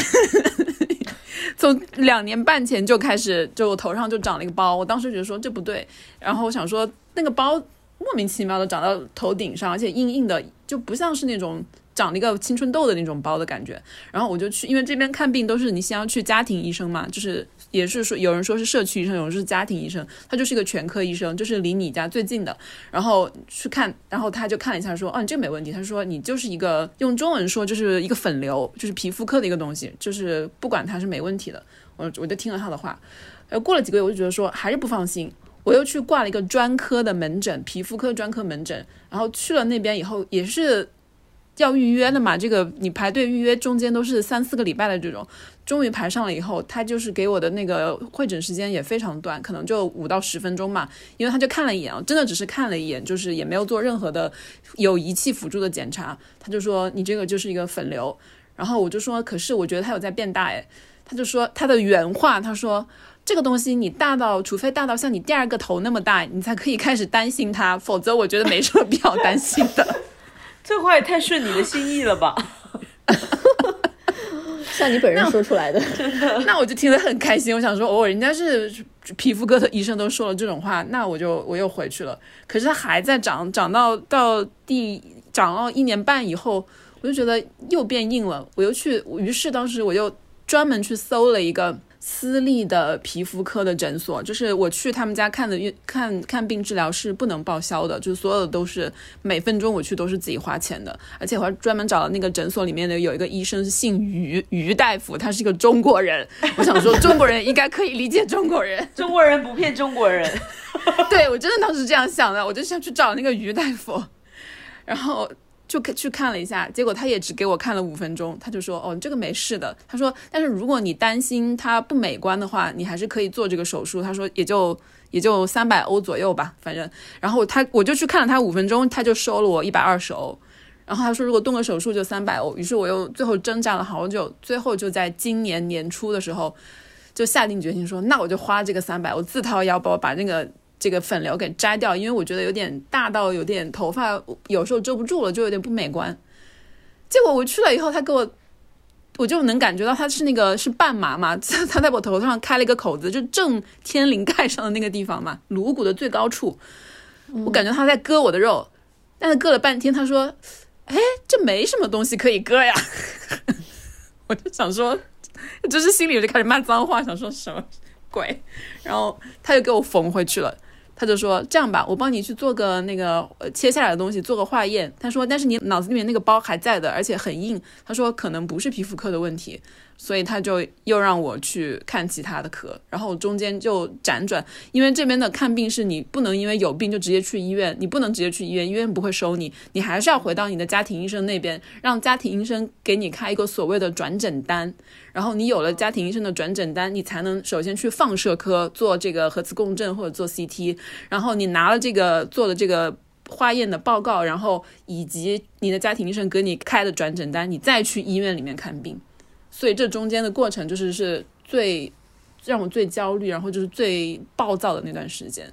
A: 从两年半前就开始，就我头上就长了一个包。我当时觉得说这不对，然后我想说那个包莫名其妙的长到头顶上，而且硬硬的，就不像是那种长了一个青春痘的那种包的感觉。然后我就去，因为这边看病都是你先要去家庭医生嘛，就是也是说有人说是社区医生，有人是家庭医生，他就是一个全科医生，就是离你家最近的。然后去看，然后他就看了一下说，哦，你这个没问题。他说你就是一个用中文说就是一个粉瘤，就是皮肤科的一个东西，就是不管它是没问题的。我我就听了他的话，呃，过了几个月我就觉得说还是不放心。我又去挂了一个专科的门诊，皮肤科专科门诊，然后去了那边以后也是要预约的嘛，这个你排队预约中间都是三四个礼拜的这种，终于排上了以后，他就是给我的那个会诊时间也非常短，可能就五到十分钟嘛，因为他就看了一眼，真的只是看了一眼，就是也没有做任何的有仪器辅助的检查，他就说你这个就是一个粉瘤，然后我就说可是我觉得它有在变大诶，他就说他的原话，他说。这个东西你大到，除非大到像你第二个头那么大，你才可以开始担心它，否则我觉得没什么必要担心的。
C: 这话也太顺你的心意了吧？
D: 像你本人说出来的，真的
A: 那我就听得很开心。我想说，哦，人家是皮肤科的医生都说了这种话，那我就我又回去了。可是它还在长，长到到第长到一年半以后，我就觉得又变硬了。我又去，于是当时我又专门去搜了一个。私立的皮肤科的诊所，就是我去他们家看的，看看病治疗是不能报销的，就是所有的都是每分钟我去都是自己花钱的，而且我还专门找了那个诊所里面的有一个医生是姓于，于大夫，他是一个中国人，我想说中国人应该可以理解中国人，
C: 中国人不骗中国人，
A: 对我真的当时这样想的，我就想去找那个于大夫，然后。就去看了一下，结果他也只给我看了五分钟，他就说：“哦，这个没事的。”他说：“但是如果你担心它不美观的话，你还是可以做这个手术。”他说：“也就也就三百欧左右吧，反正。”然后他我就去看了他五分钟，他就收了我一百二十欧。然后他说：“如果动个手术就三百欧。”于是我又最后挣扎了好久，最后就在今年年初的时候就下定决心说：“那我就花这个三百，我自掏腰包把那个。”这个粉瘤给摘掉，因为我觉得有点大到有点头发有时候遮不住了，就有点不美观。结果我去了以后，他给我，我就能感觉到他是那个是半麻嘛，他在我头上开了一个口子，就正天灵盖上的那个地方嘛，颅骨的最高处，我感觉他在割我的肉，但是割了半天，他说：“哎，这没什么东西可以割呀。”我就想说，就是心里就开始骂脏话，想说什么鬼，然后他就给我缝回去了。他就说：“这样吧，我帮你去做个那个呃切下来的东西，做个化验。”他说：“但是你脑子里面那个包还在的，而且很硬。”他说：“可能不是皮肤科的问题。”所以他就又让我去看其他的科，然后中间就辗转，因为这边的看病是你不能因为有病就直接去医院，你不能直接去医院，医院不会收你，你还是要回到你的家庭医生那边，让家庭医生给你开一个所谓的转诊单，然后你有了家庭医生的转诊单，你才能首先去放射科做这个核磁共振或者做 CT，然后你拿了这个做的这个化验的报告，然后以及你的家庭医生给你开的转诊单，你再去医院里面看病。所以这中间的过程就是是最让我最焦虑，然后就是最暴躁的那段时间，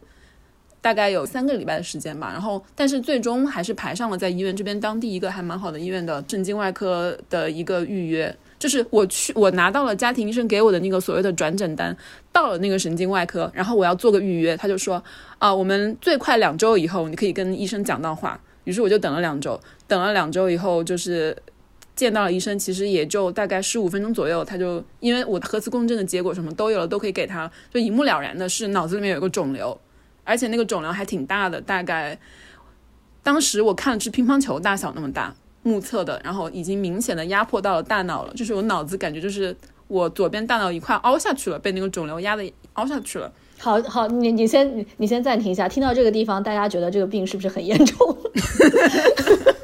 A: 大概有三个礼拜的时间吧。然后，但是最终还是排上了在医院这边当地一个还蛮好的医院的神经外科的一个预约。就是我去，我拿到了家庭医生给我的那个所谓的转诊单，到了那个神经外科，然后我要做个预约，他就说啊，我们最快两周以后你可以跟医生讲到话。于是我就等了两周，等了两周以后就是。见到了医生，其实也就大概十五分钟左右，他就因为我核磁共振的结果什么都有了，都可以给他，就一目了然的是脑子里面有一个肿瘤，而且那个肿瘤还挺大的，大概当时我看了是乒乓球大小那么大，目测的，然后已经明显的压迫到了大脑了，就是我脑子感觉就是我左边大脑一块凹下去了，被那个肿瘤压的凹下去了。
D: 好好，你你先你你先暂停一下，听到这个地方，大家觉得这个病是不是很严重？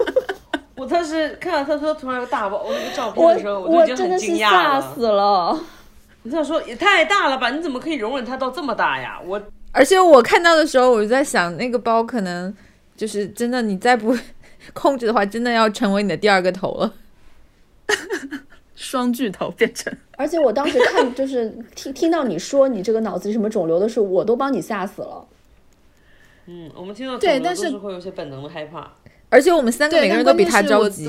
C: 我当时看到他说突然有个大包那个照片
D: 我
C: 的时候，
D: 我
C: 就已经
D: 真的是
C: 很惊讶了。
D: 吓死了。
C: 你想说也太大了吧？你怎么可以容忍它到这么大呀？我
E: 而且我看到的时候，我就在想，那个包可能就是真的，你再不 控制的话，真的要成为你的第二个头了。
A: 双巨头变成
D: 而且我当时看，就是听听到你说你这个脑子里什么肿瘤的时候，我都帮你吓死了。
C: 嗯，我们听到肿瘤
A: 对但是
C: 会有些本能的害怕。
E: 而且我们三个每个人都比他着急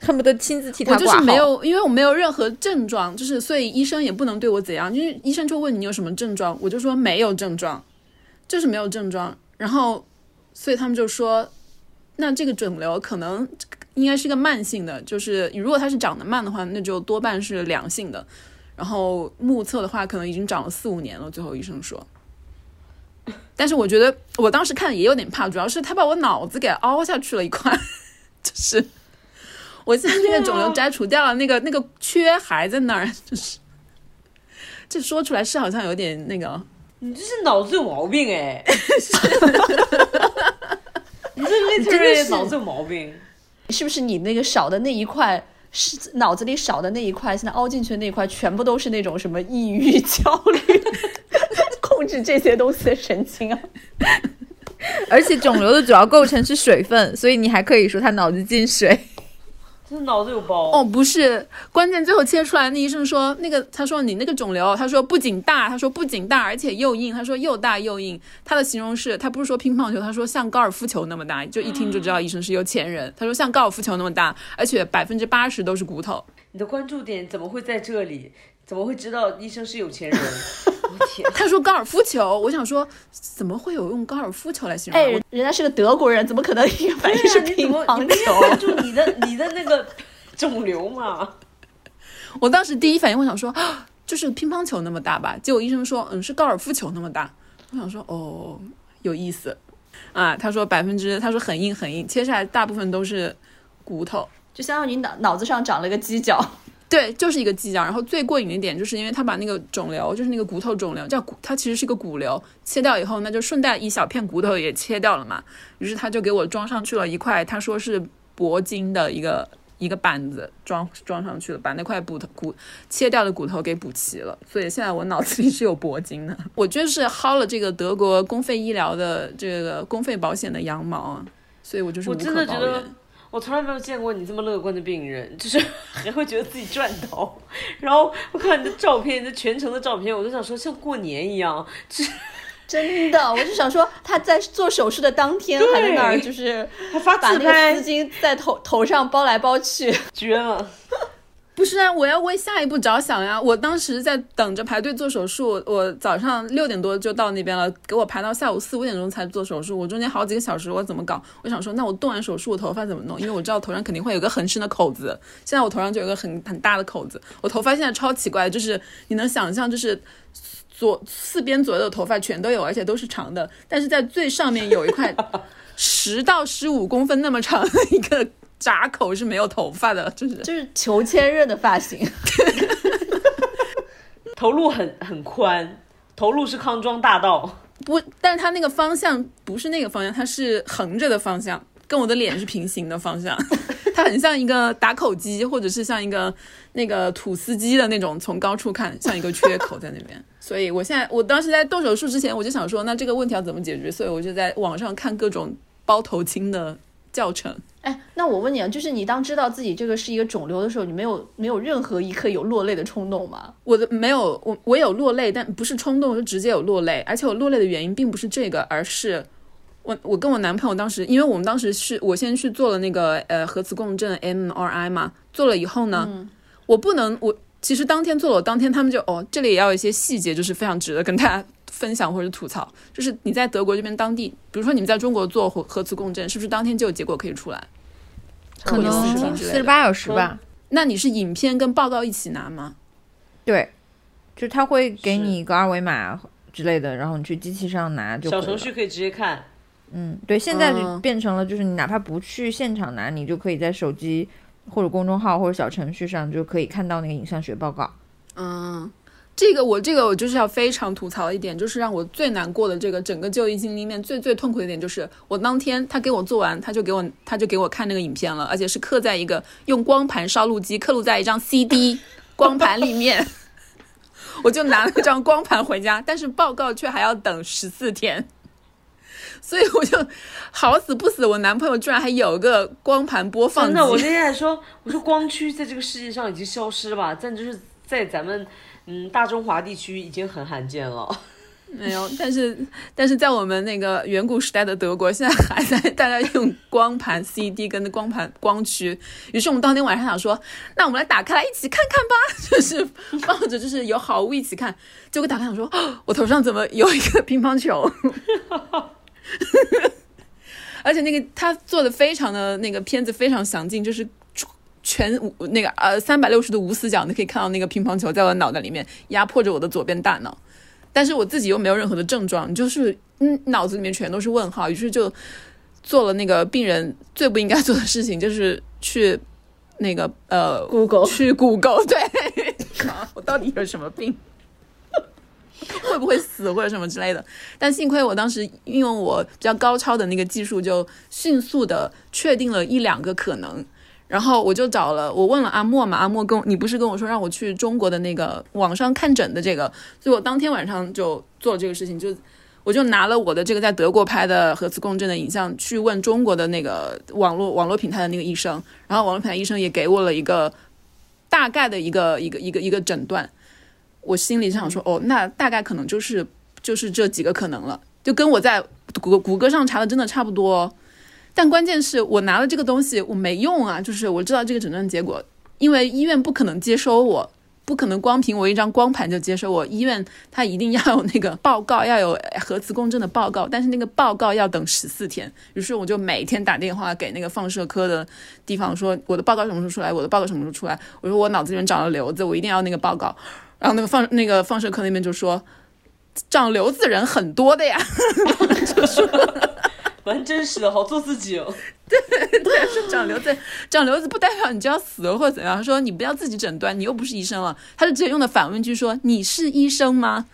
E: 恨不得亲自替他
A: 我就。是没有，因为我没有任何症状，就是所以医生也不能对我怎样，因为医生就问你有什么症状，我就说没有症状，就是没有症状。然后，所以他们就说，那这个肿瘤可能应该是个慢性的，就是如果它是长得慢的话，那就多半是良性的。然后目测的话，可能已经长了四五年了。最后医生说，但是我觉得我当时看也有点怕，主要是他把我脑子给凹下去了一块，就是我现在那个肿瘤摘除掉了，那个那个缺还在那儿，就是这说出来是好像有点那个，
C: 你这是脑子有毛病哎！你这 literally 脑子有毛病。
D: 是不是你那个少的那一块，是脑子里少的那一块，现在凹进去的那一块，全部都是那种什么抑郁、焦虑，这些东西的神经啊？
E: 而且肿瘤的主要构成是水分，所以你还可以说他脑子进水。
C: 这脑子有包
A: 哦，不是，关键最后切出来，那医生说那个，他说你那个肿瘤，他说不仅大，他说不仅大，而且又硬，他说又大又硬。他的形容是，他不是说乒乓球，他说像高尔夫球那么大，就一听就知道医生是有钱人。他说像高尔夫球那么大，而且百分之八十都是骨头。
C: 你的关注点怎么会在这里？怎么会知道医生是有钱人？我天！
A: 他说高尔夫球，我想说怎么会有用高尔夫球来形容？
D: 哎，人家是个德国人，怎么可能一个反应是乒乓球？
C: 注你的你的那个肿瘤嘛？
A: 我当时第一反应，我想说，啊 就是乒乓球那么大吧。结果医生说，嗯，是高尔夫球那么大。我想说，哦，有意思啊。他说百分之，他说很硬很硬，切下来大部分都是骨头。
D: 就相当于你脑脑子上长了个犄角。
A: 对，就是一个犄角。然后最过瘾的一点，就是因为他把那个肿瘤，就是那个骨头肿瘤，叫骨，它其实是个骨瘤，切掉以后，那就顺带一小片骨头也切掉了嘛。于是他就给我装上去了一块，他说是铂金的一个一个板子装装上去了，把那块骨头骨切掉的骨头给补齐了。所以现在我脑子里是有铂金的。我就是薅了这个德国公费医疗的这个公费保险的羊毛啊，所以我就是无
C: 我真
A: 可抱怨
C: 的觉得。我从来没有见过你这么乐观的病人，就是 还会觉得自己赚到。然后我看你的照片，你的全程的照片，我都想说像过年一样，就是
D: 真的，我就想说，他在做手术的当天还在那儿，就是
C: 他发
D: 把那个
C: 自拍
D: 丝，巾在头头上包来包去。
C: 绝了！
A: 不是啊，我要为下一步着想呀。我当时在等着排队做手术，我早上六点多就到那边了，给我排到下午四五点钟才做手术。我中间好几个小时，我怎么搞？我想说，那我动完手术，我头发怎么弄？因为我知道头上肯定会有个很深的口子。现在我头上就有个很很大的口子，我头发现在超奇怪，就是你能想象，就是左四边左右的头发全都有，而且都是长的，但是在最上面有一块十到十五公分那么长的一个 闸口是没有头发的，就是
D: 就是裘千仞的发型，
C: 头颅很很宽，头颅是康庄大道。
A: 不，但是它那个方向不是那个方向，它是横着的方向，跟我的脸是平行的方向。它很像一个打口机，或者是像一个那个吐司机的那种，从高处看像一个缺口在那边。所以我现在，我当时在动手术之前，我就想说，那这个问题要怎么解决？所以我就在网上看各种包头巾的教程。
D: 哎，那我问你啊，就是你当知道自己这个是一个肿瘤的时候，你没有没有任何一刻有落泪的冲动吗？
A: 我的没有，我我有落泪，但不是冲动，是直接有落泪。而且我落泪的原因并不是这个，而是我我跟我男朋友当时，因为我们当时是我先去做了那个呃核磁共振 MRI 嘛，做了以后呢，我不能我其实当天做了，我当天他们就哦这里也要有一些细节，就是非常值得跟大家分享或者吐槽，就是你在德国这边当地，比如说你们在中国做核核磁共振，是不是当天就有结果可以出来？
E: 可能四十八小时吧。
A: 那你是影片跟报告一起拿吗？
E: 对，就他会给你一个二维码之类的，然后你去机器上拿就。
C: 小程序可以直接看，
E: 嗯，对，现在就
A: 嗯
E: 变成了，就是你哪怕不去现场拿，你就可以在手机或者公众号或者小程序上就可以看到那个影像学报告。
A: 嗯，这个我这个我就是要非常吐槽一点，就是让我最难过的这个整个就医经历里面最最痛苦的一点，就是我当天他给我做完，他就给我他就给我看那个影片了，而且是刻在一个用光盘烧录机刻录在一张 CD 光盘里面，我就拿了这张光盘回家，但是报告却还要等十四天。所以我就好死不死，我男朋友居然还有个光盘播放机。
C: 真的，我那天还说，我说光驱在这个世界上已经消失了吧？但就是在咱们嗯大中华地区已经很罕见了。
A: 没有，但是但是在我们那个远古时代的德国，现在还在大家用光盘 CD 跟光盘光驱。于是我们当天晚上想说，那我们来打开来一起看看吧，就是抱着就是有好物一起看。结果打开想说，哦 我头上怎么有一个乒乓球？而且那个他做的非常的那个片子非常详尽，就是全无那个呃三百六十度无死角，你可以看到那个乒乓球在我的脑袋里面压迫着我的左边大脑。但是我自己又没有任何的症状，就是嗯脑子里面全都是问号，于是就做了那个病人最不应该做的事情，就是去那个呃
D: Google
A: 去谷歌，对，啊 我到底有什么病？会不会死或者什么之类的？但幸亏我当时运用我比较高超的那个技术，就迅速的确定了一两个可能。然后我就找了，我问了阿莫嘛，阿莫跟你不是跟我说让我去中国的那个网上看诊的这个，所以我当天晚上就做了这个事情，就我就拿了我的这个在德国拍的核磁共振的影像去问中国的那个网络网络平台的那个医生，然后网络平台医生也给我了一个大概的一个一个一个一个诊断，我心里想说，哦，那大概可能就是就是这几个可能了，就跟我在谷谷歌上查的真的差不多。但关键是我拿了这个东西，我没用啊！就是我知道这个诊断结果，因为医院不可能接收我，不可能光凭我一张光盘就接收我。医院它一定要有那个报告，要有核磁共振的报告，但是那个报告要等十四天。于是我就每天打电话给那个放射科的地方，说我的报告什么时候出来，我的报告什么时候出来。我说我脑子里面长了瘤子，我一定要那个报告。然后那个放那个放射科那边就说，长瘤子人很多的呀。
C: 就说蛮真实的，好做自己哦。
A: 对对说长瘤子，长瘤子不代表你就要死了或者怎样。他说你不要自己诊断，你又不是医生了。他就直接用的反问句说你是医生吗？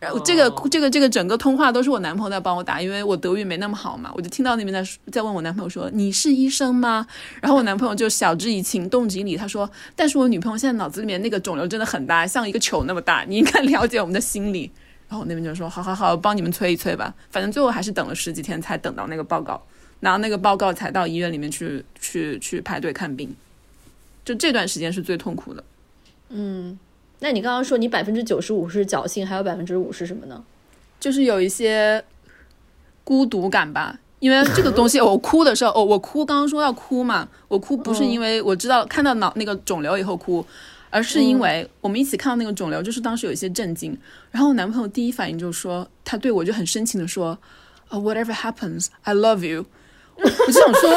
A: 然后这个
C: 哦
A: 这个这个整个通话都是我男朋友在帮我打，因为我德语没那么好嘛，我就听到那边在说在问我男朋友说你是医生吗？然后我男朋友就晓之以情，动之以理，他说但是我女朋友现在脑子里面那个肿瘤真的很大，像一个球那么大，你应该了解我们的心理。然后我那边就说好好好，帮你们催一催吧。反正最后还是等了十几天才等到那个报告。拿那个报告才到医院里面去去去排队看病，就这段时间是最痛苦的。
D: 嗯那你刚刚说你百分之九十五是侥幸，还有百分之五是什么呢？
A: 就是有一些孤独感吧。因为这个东西，我哭的时候，哦，我哭，刚刚说要哭嘛，我哭不是因为我知道看到脑那个肿瘤以后哭，而是因为我们一起看到那个肿瘤，就是当时有一些震惊。然后我男朋友第一反应就说，他对我就很深情的说，啊、w h a t e v e r happens, I love you。我就想说，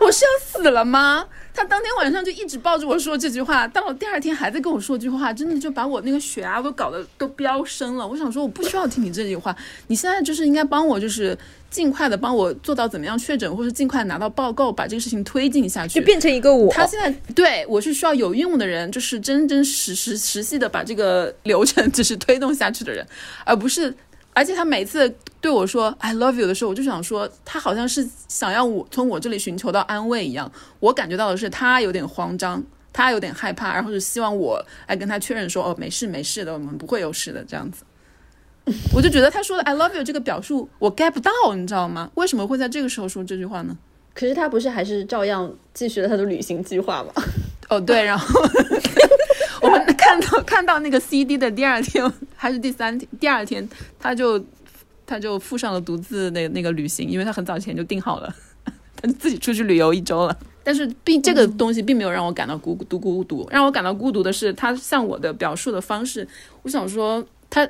A: 我是要死了吗？他当天晚上就一直抱着我说这句话，到了第二天还在跟我说这句话，真的就把我那个血压都搞得都飙升了。我想说，我不需要听你这句话，你现在就是应该帮我，就是尽快的帮我做到怎么样确诊，或是尽快拿到报告，把这个事情推进下去。
E: 就变成一个我。
A: 他现在对我是需要有用的人，就是真真实实实际的把这个流程就是推动下去的人，而不是。而且他每次对我说 “I love you” 的时候，我就想说，他好像是想要我从我这里寻求到安慰一样。我感觉到的是他有点慌张，他有点害怕，然后就希望我来跟他确认说：“哦，没事没事的，我们不会有事的。”这样子，我就觉得他说的 “I love you” 这个表述我 get 不到，你知道吗？为什么会在这个时候说这句话呢？
D: 可是他不是还是照样继续了他的旅行计划吗？
A: 哦，对，然后 我们看到 看到那个 CD 的第二天还是第三天，第二天他就他就附上了独自的那个旅行，因为他很早前就订好了，他自己出去旅游一周了。但是并这个东西并没有让我感到孤独孤独，让我感到孤独的是他向我的表述的方式。我想说他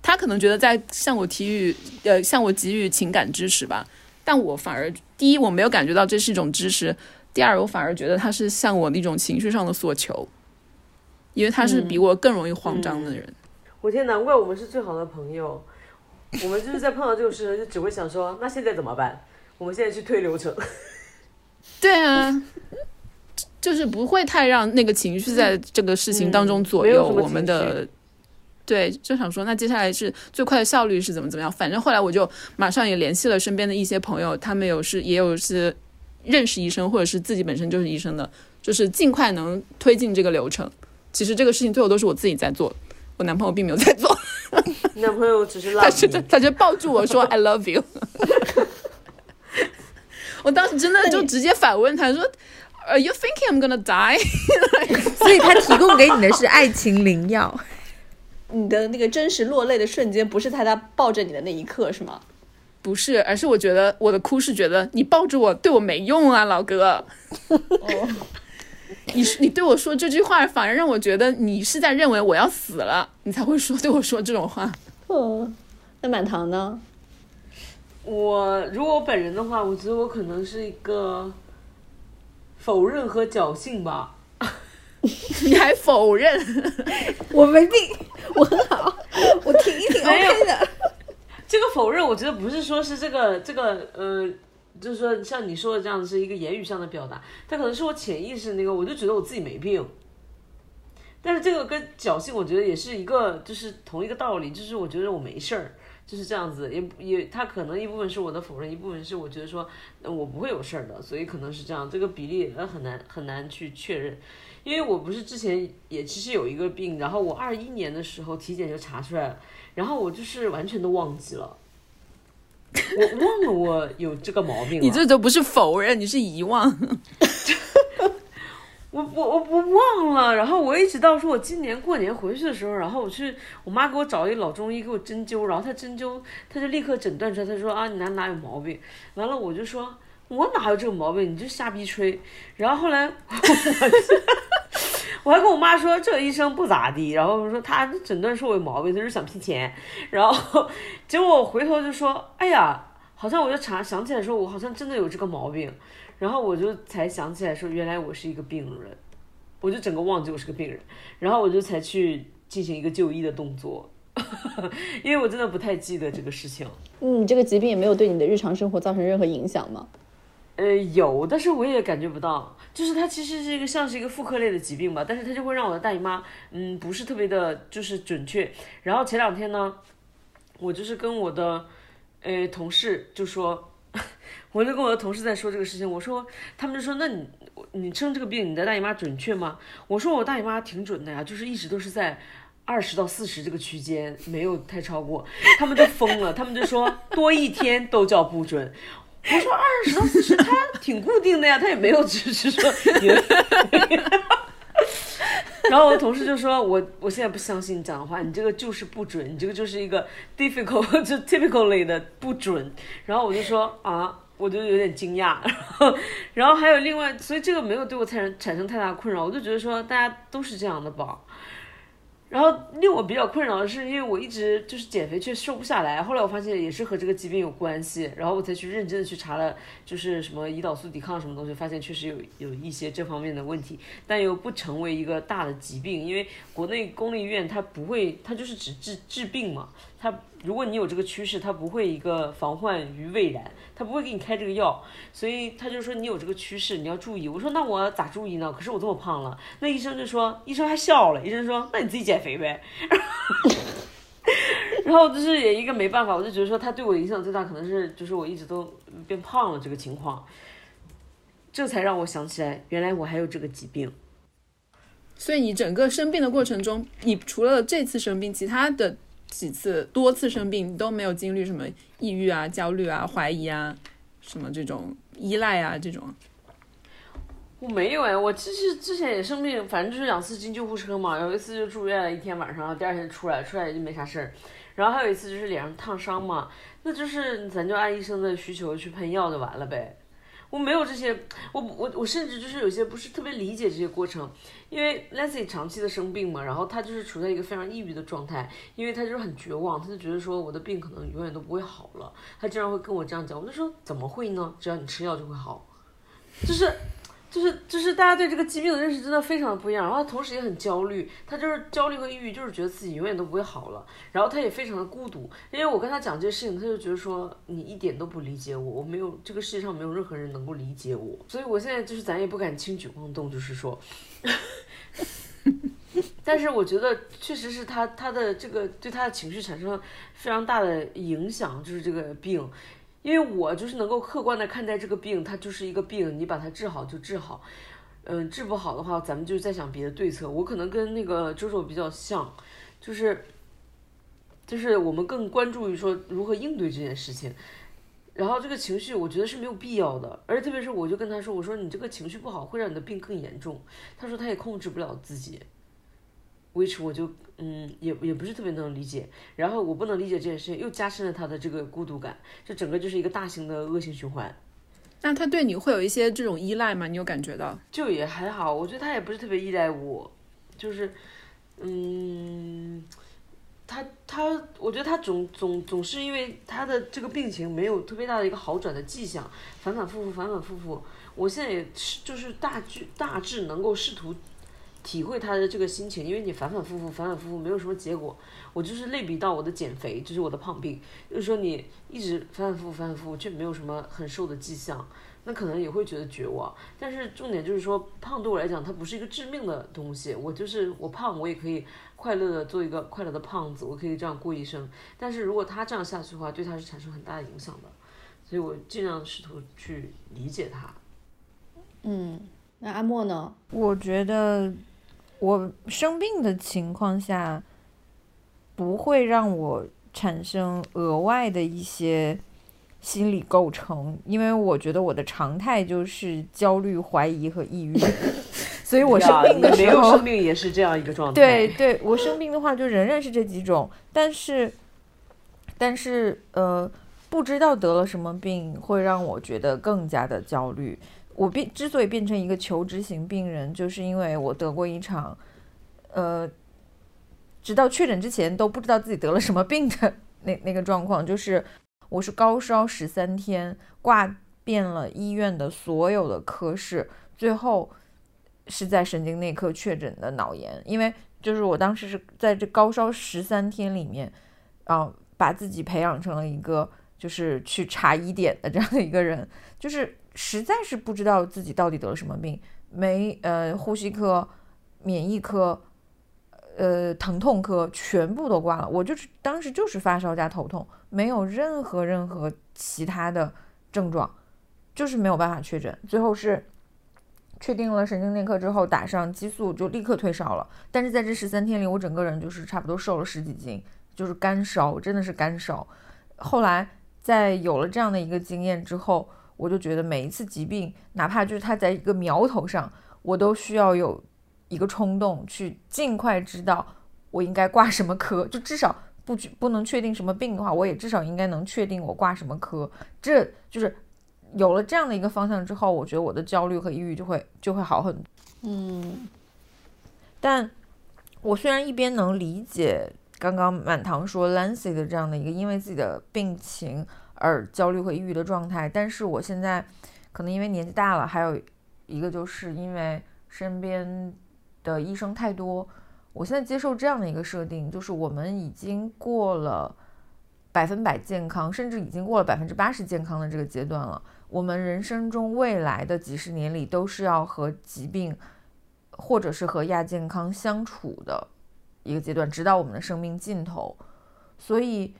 A: 他可能觉得在向我给予呃向我给予情感支持吧，但我反而第一我没有感觉到这是一种支持，第二我反而觉得他是向我的一种情绪上的索求，因为他是比我更容易慌张的人。
C: 我天，难怪我们是最好的朋友。我们就是在碰到这种事情，就只会想说，那现在怎么办？我们现在去推流程。
A: 对啊，就是不会太让那个情绪在这个事情当中左右我们的。对，就想说，那接下来是最快的效率是怎么怎么样？反正后来我就马上也联系了身边的一些朋友，他们有是也有是认识医生，或者是自己本身就是医生的，就是尽快能推进这个流程。其实这个事情最后都是我自己在做，我男朋友并没有在做，
C: 你 男朋友只是拉
A: 他是他就抱住我说 I love you。我当时真的就直接反问他说，Are you thinking I'm gonna die？
E: 所以他提供给你的是爱情灵药。
D: 你的那个真实落泪的瞬间，不是在他抱着你的那一刻，是吗？
A: 不是，而是我觉得我的哭是觉得你抱着我对我没用啊，老哥。你你对我说这句话，反而让我觉得你是在认为我要死了，你才会说对我说这种话。
D: 嗯，那满堂呢？
C: 我如果我本人的话，我觉得我可能是一个否认和侥幸吧。
A: 你还否认？
E: 我没病，我很好，我挺一挺 OK 的。
C: 这个否认，我觉得不是说是这个这个呃，就是说像你说的这样是一个言语上的表达，它可能是我潜意识那个，我就觉得我自己没病。但是这个跟侥幸，我觉得也是一个，就是同一个道理，就是我觉得我没事儿，就是这样子，也也，他可能一部分是我的否认，一部分是我觉得说，我不会有事儿的，所以可能是这样，这个比例呃很难很难去确认，因为我不是之前也其实有一个病，然后我二一年的时候体检就查出来了，然后我就是完全都忘记了。我忘了我有这个毛病了。
A: 你这都不是否认，你是遗忘。
C: 我我我我忘了，然后我一直到说我今年过年回去的时候，然后我去我妈给我找一老中医给我针灸，然后他针灸他就立刻诊断出来，他说啊你哪哪有毛病，完了我就说我哪有这个毛病，你就瞎逼吹，然后后来我 我还跟我妈说这医生不咋地，然后我说他诊断说我有毛病，他是想骗钱，然后结果我回头就说哎呀，好像我就查想起来说我好像真的有这个毛病。然后我就才想起来说，原来我是一个病人，我就整个忘记我是个病人，然后我就才去进行一个就医的动作，因为我真的不太记得这个事情。
D: 嗯，这个疾病也没有对你的日常生活造成任何影响吗？
C: 呃，有，但是我也感觉不到，就是它其实是一个像是一个妇科类的疾病吧，但是它就会让我的大姨妈，嗯，不是特别的，就是准确。然后前两天呢，我就是跟我的，呃，同事就说。我就跟我的同事在说这个事情，我说，他们就说，那你你生这个病，你的大姨妈准确吗？我说我大姨妈挺准的呀，就是一直都是在二十到四十这个区间，没有太超过。他们就疯了，他们就说多一天都叫不准。我说二十到四十，他挺固定的呀，他也没有只是说。然后我的同事就说：“我我现在不相信你讲的话，你这个就是不准，你这个就是一个 difficult 就 typically 的不准。”然后我就说：“啊。”我就有点惊讶，然后，然后还有另外，所以这个没有对我产生产生太大困扰，我就觉得说大家都是这样的吧。然后令我比较困扰的是，因为我一直就是减肥却瘦不下来，后来我发现也是和这个疾病有关系，然后我才去认真的去查了，就是什么胰岛素抵抗什么东西，发现确实有有一些这方面的问题，但又不成为一个大的疾病，因为国内公立医院它不会，它就是只治治病嘛，他如果你有这个趋势，他不会一个防患于未然，他不会给你开这个药，所以他就说你有这个趋势，你要注意。我说那我咋注意呢？可是我这么胖了，那医生就说，医生还笑了，医生说那你自己减肥呗。然后就是也一个没办法，我就觉得说他对我影响最大，可能是就是我一直都变胖了这个情况，这才让我想起来，原来我还有这个疾病。
A: 所以你整个生病的过程中，你除了这次生病，其他的几次多次生病，都没有经历什么抑郁啊、焦虑啊、怀疑啊，什么这种依赖啊这种。
C: 我没有哎，我其实之前也生病，反正就是两次进救护车嘛。有一次就住院了一天晚上，第二天出来，出来就没啥事儿。然后还有一次就是脸上烫伤嘛，那就是咱就按医生的需求去喷药就完了呗。我没有这些，我我我甚至就是有些不是特别理解这些过程，因为 Leslie 长期的生病嘛，然后他就是处在一个非常抑郁的状态，因为他就是很绝望，他就觉得说我的病可能永远都不会好了，他经常会跟我这样讲，我就说怎么会呢？只要你吃药就会好，就是。就是就是大家对这个疾病的认识真的非常的不一样，然后他同时也很焦虑，他就是焦虑和抑郁，就是觉得自己永远都不会好了，然后他也非常的孤独，因为我跟他讲这些事情，他就觉得说你一点都不理解我，我没有这个世界上没有任何人能够理解我，所以我现在就是咱也不敢轻举妄动，就是说，但是我觉得确实是他他的这个对他的情绪产生了非常大的影响，就是这个病。因为我就是能够客观的看待这个病，它就是一个病，你把它治好就治好，嗯，治不好的话，咱们就再想别的对策。我可能跟那个周周比较像，就是，就是我们更关注于说如何应对这件事情，然后这个情绪我觉得是没有必要的，而且特别是我就跟他说，我说你这个情绪不好会让你的病更严重，他说他也控制不了自己，which 我就嗯也也不是特别能理解，然后我不能理解这件事情，又加深了他的这个孤独感，这整个就是一个大型的恶性循环。
A: 那他对你会有一些这种依赖吗？你有感觉到？
C: 就也还好，我觉得他也不是特别依赖我，就是，嗯，他他，我觉得他总总总是因为他的这个病情没有特别大的一个好转的迹象，反反复复，反反复复。我现在也是就是大致大致能够试图体会他的这个心情，因为你反反复复，反反复复没有什么结果。我就是类比到我的减肥，就是我的胖病，就是说你一直反反复复，反反复复，却没有什么很瘦的迹象。那可能也会觉得绝望，但是重点就是说，胖对我来讲，它不是一个致命的东西。我就是我胖，我也可以快乐的做一个快乐的胖子，我可以这样过一生。但是如果他这样下去的话，对他是产生很大的影响的，所以我尽量试图去理解他。
D: 嗯，那阿莫呢？
E: 我觉得我生病的情况下，不会让我产生额外的一些心理构成，因为我觉得我的常态就是焦虑、怀疑和抑郁，所以我生病的
C: 你没
E: 时候
C: 有生，病也是这样一个状态。
E: 对，对，我生病的话就仍然是这几种，但是，但是呃，不知道得了什么病会让我觉得更加的焦虑。我变之所以变成一个求职型病人，就是因为我得过一场，呃，直到确诊之前都不知道自己得了什么病的那那个状况，就是我是高烧十三天，挂遍了医院的所有的科室，最后是在神经内科确诊的脑炎，因为就是我当时是在这高烧十三天里面，啊、把自己培养成了一个就是去查疑点的这样的一个人，就是实在是不知道自己到底得了什么病，没呃呼吸科、免疫科。呃，疼痛科全部都挂了，我就是当时就是发烧加头痛，没有任何任何其他的症状，就是没有办法确诊。最后是确定了神经内科之后，打上激素就立刻退烧了。但是在这十三天里，我整个人就是差不多瘦了十几斤，就是干烧，真的是干烧。后来在有了这样的一个经验之后，我就觉得每一次疾病，哪怕就是它在一个苗头上，我都需要有一个冲动去尽快知道我应该挂什么科，就至少不不能确定什么病的话，我也至少应该能确定我挂什么科。这就是有了这样的一个方向之后，我觉得我的焦虑和抑郁就会就会好很多。
D: 嗯
E: 但我虽然一边能理解刚刚满堂说 Lancy 的这样的一个因为自己的病情而焦虑和抑郁的状态，但是我现在可能因为年纪大了，还有一个就是因为身边的医生太多，我现在接受这样的一个设定，就是我们已经过了百分百健康，甚至已经过了百分之八十健康的这个阶段了。我们人生中未来的几十年里，都是要和疾病或者是和亚健康相处的一个阶段，直到我们的生命尽头。所以，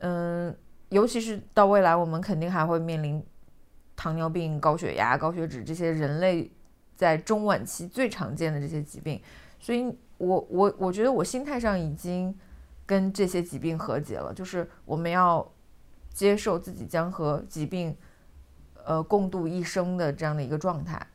E: 嗯，尤其是到未来，我们肯定还会面临糖尿病、高血压、高血脂这些人类在中晚期最常见的这些疾病。所以我我我觉得我心态上已经跟这些疾病和解了，就是我们要接受自己将和疾病呃共度一生的这样的一个状态，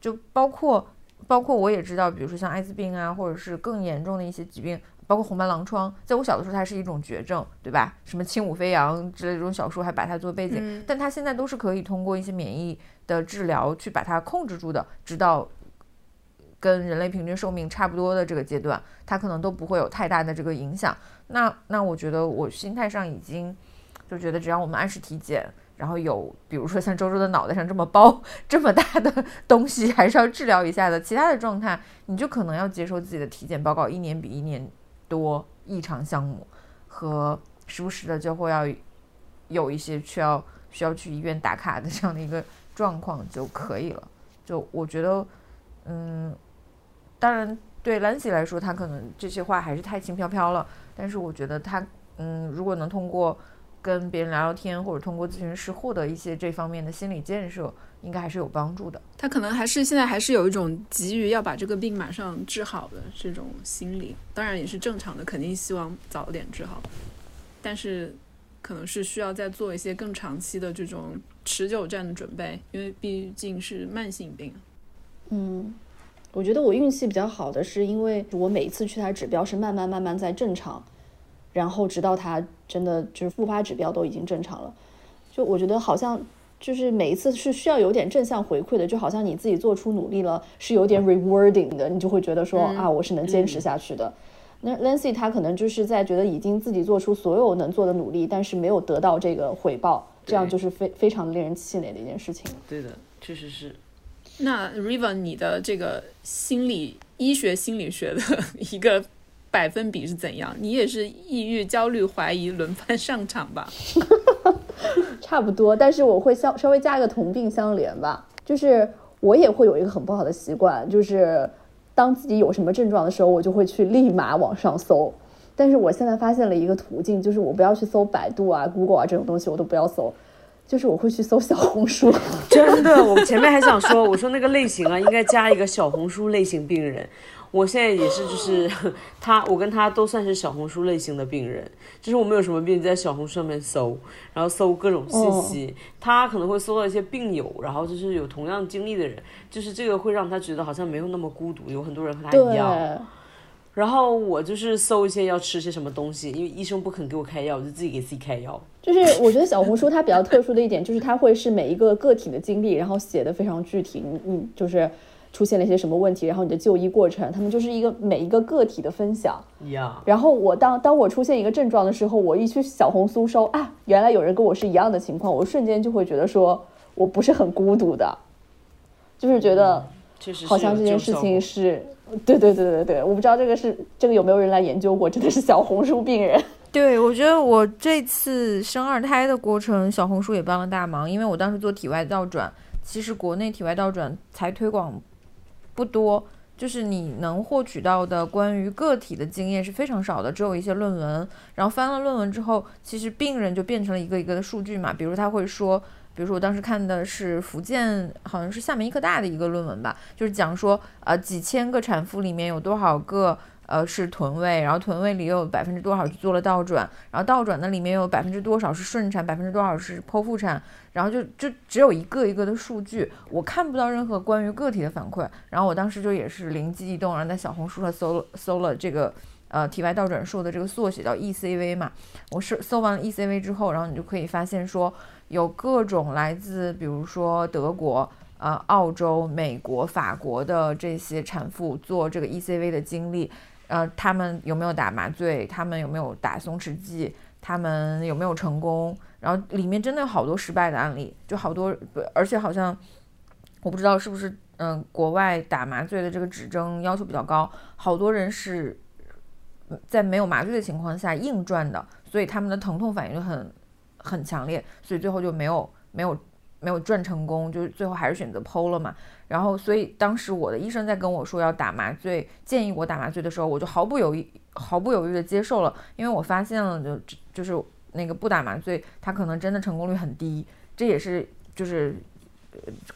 E: 就包括包括我也知道，比如说像艾滋病啊，或者是更严重的一些疾病，包括红斑狼疮，在我小的时候它是一种绝症，对吧？什么轻舞飞扬之类这种小说还把它做背景，
A: 嗯
E: 但它现在都是可以通过一些免疫的治疗去把它控制住的，直到跟人类平均寿命差不多的这个阶段，它可能都不会有太大的这个影响。那那我觉得我心态上已经就觉得只要我们按时体检，然后有比如说像周周的脑袋上这么包这么大的东西，还是要治疗一下的。其他的状态，你就可能要接受自己的体检报告一年比一年多异常项目，和时不时的就会要有一些需要需要去医院打卡的这样的一个状况就可以了。就我觉得，嗯，当然对兰西来说，他可能这些话还是太轻飘飘了。但是我觉得他，嗯，如果能通过跟别人聊聊天，或者通过咨询师获得一些这方面的心理建设，应该还是有帮助的。
A: 他可能还是现在还是有一种急于要把这个病马上治好的这种心理，当然也是正常的，肯定希望早点治好。但是可能是需要再做一些更长期的这种持久战的准备，因为毕竟是慢性病。
D: 嗯，我觉得我运气比较好的是，因为我每一次去它指标是慢慢慢慢在正常，然后直到它真的就是复发指标都已经正常了。就我觉得好像就是每一次是需要有点正向回馈的，就好像你自己做出努力了，是有点 rewarding 的，你就会觉得说、啊，我是能坚持下去的。那 Lancy 他可能就是在觉得已经自己做出所有能做的努力，但是没有得到这个回报，这样就是非非常令人气馁的一件事情。
C: 对的，确实是。
A: 那 Riva，你的这个心理医学心理学的一个百分比是怎样？你也是抑郁、焦虑、怀疑轮番上场吧？
D: 差不多，但是我会稍稍微加一个同病相怜吧，就是我也会有一个很不好的习惯，就是当自己有什么症状的时候，我就会去立马网上搜。但是我现在发现了一个途径，就是我不要去搜百度啊、Google 啊这种东西，我都不要搜，就是我会去搜小红书。
C: 真的，我前面还想说，我说那个类型啊，应该加一个小红书类型病人。我现在也是，就是 他，我跟他都算是小红书类型的病人。就是我们有什么病，在小红书上面搜，然后搜各种信息。他可能会搜到一些病友，然后就是有同样经历的人，就是这个会让他觉得好像没有那么孤独，有很多人和他一样。然后我就是搜一些要吃些什么东西，因为医生不肯给我开药，我就自己给自己开药。
D: 就是我觉得小红书它比较特殊的一点，就是它会是每一个个体的经历，然后写的非常具体。你你就是出现了一些什么问题，然后你的就医过程，他们就是一个每一个个体的分享。
C: 呀、
D: 然后我当当我出现一个症状的时候，我一去小红书搜啊，原来有人跟我是一样的情况，我瞬间就会觉得说我不是很孤独的，就是觉得好像这件事情是，对对对对对，我不知道这个是这个有没有人来研究过，真的是小红书病人。
E: 对，我觉得我这次生二胎的过程，小红书也帮了大忙，因为我当时做体外倒转，其实国内体外倒转才推广不多，就是你能获取到的关于个体的经验是非常少的，只有一些论文。然后翻了论文之后，其实病人就变成了一个一个的数据嘛，比如他会说。比如说，我当时看的是福建，好像是厦门医科大的一个论文吧，就是讲说，呃，几千个产妇里面有多少个呃是臀位，然后臀位里有百分之多少去做了倒转，然后倒转的里面有百分之多少是顺产，百分之多少是剖腹产，然后就就只有一个一个的数据，我看不到任何关于个体的反馈。然后我当时就也是灵机一动，然后在小红书上搜了搜了这个呃体外倒转术的这个缩写叫 ECV 嘛，我是搜完了 ECV 之后，然后你就可以发现说有各种来自比如说德国。呃，澳洲、美国、法国的这些产妇做这个 ECV 的经历，呃，他们有没有打麻醉？他们有没有打松弛剂？他们有没有成功？然后里面真的有好多失败的案例，就好多，而且好像我不知道是不是，嗯、国外打麻醉的这个指征要求比较高，好多人是在没有麻醉的情况下硬转的，所以他们的疼痛反应就很很强烈，所以最后就没有没有没有转成功，就是最后还是选择剖了嘛。然后，所以当时我的医生在跟我说要打麻醉，建议我打麻醉的时候，我就毫不犹豫、毫不犹豫的接受了，因为我发现了就就是那个不打麻醉，它可能真的成功率很低，这也是就是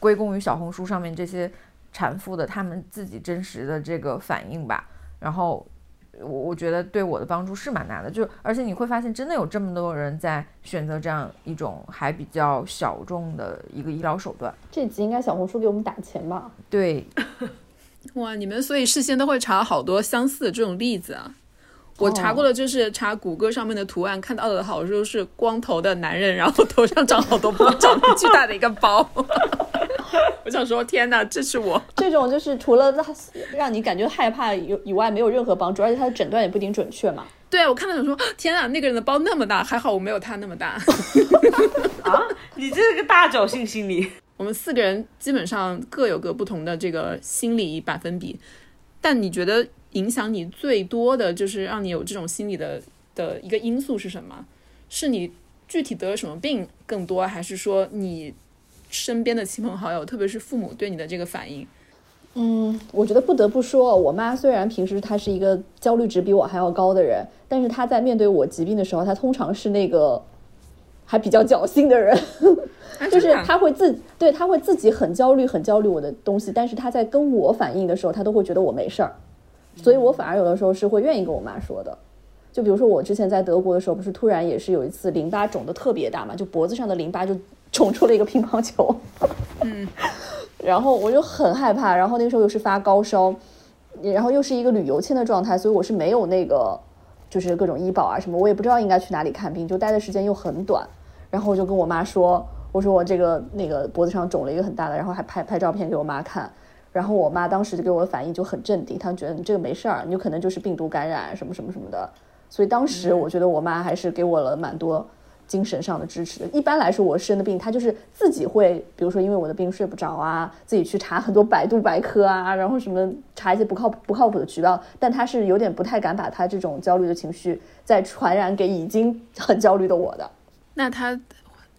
E: 归功于小红书上面这些产妇的他们自己真实的这个反应吧。然后我我觉得对我的帮助是蛮大的，就而且你会发现真的有这么多人在选择这样一种还比较小众的一个医疗手段。
D: 这集应该小红书给我们打钱吧？
E: 对，
A: 哇，你们所以事先都会查好多相似的这种例子啊。我查过的就是查谷歌上面的图案，看到的好处是光头的男人，然后头上长好多包，长得巨大的一个包。我想说，天哪，这是我。
D: 这种就是除了让让你感觉害怕以以外，没有任何帮助，而且他的诊断也不一定准确嘛。
A: 对啊，我看到想说，天哪，那个人的包那么大，还好我没有他那么大。
C: 啊，你你这是个大侥幸心理。
A: 我们四个人基本上各有各不同的这个心理百分比，但你觉得影响你最多的就是让你有这种心理的的一个因素是什么？是你具体得了什么病更多，还是说你身边的亲朋好友，特别是父母对你的这个反应？
D: 嗯，我觉得不得不说，我妈虽然平时她是一个焦虑值比我还要高的人，但是她在面对我疾病的时候，她通常是那个还比较侥幸的人，就是她会自对她会自己很焦虑很焦虑我的东西，但是她在跟我反应的时候，她都会觉得我没事儿，所以我反而有的时候是会愿意跟我妈说的。就比如说我之前在德国的时候，不是突然也是有一次淋巴肿的特别大嘛，就脖子上的淋巴就肿出了一个乒乓球，嗯。然后我就很害怕，然后那个时候又是发高烧，然后又是一个旅游签的状态，所以我是没有那个就是各种医保啊什么，我也不知道应该去哪里看病，就待的时间又很短，然后我就跟我妈说，我说我这个那个脖子上肿了一个很大的，然后还拍拍照片给我妈看，然后我妈当时就给我的反应就很镇定，她觉得你这个没事儿，你有可能就是病毒感染什么什么什么的，所以当时我觉得我妈还是给我了蛮多精神上的支持的。一般来说，我生的病，他就是自己会，比如说因为我的病睡不着啊，自己去查很多百度百科啊，然后什么查一些不靠不靠谱的渠道，但他是有点不太敢把他这种焦虑的情绪再传染给已经很焦虑的我的。
A: 那他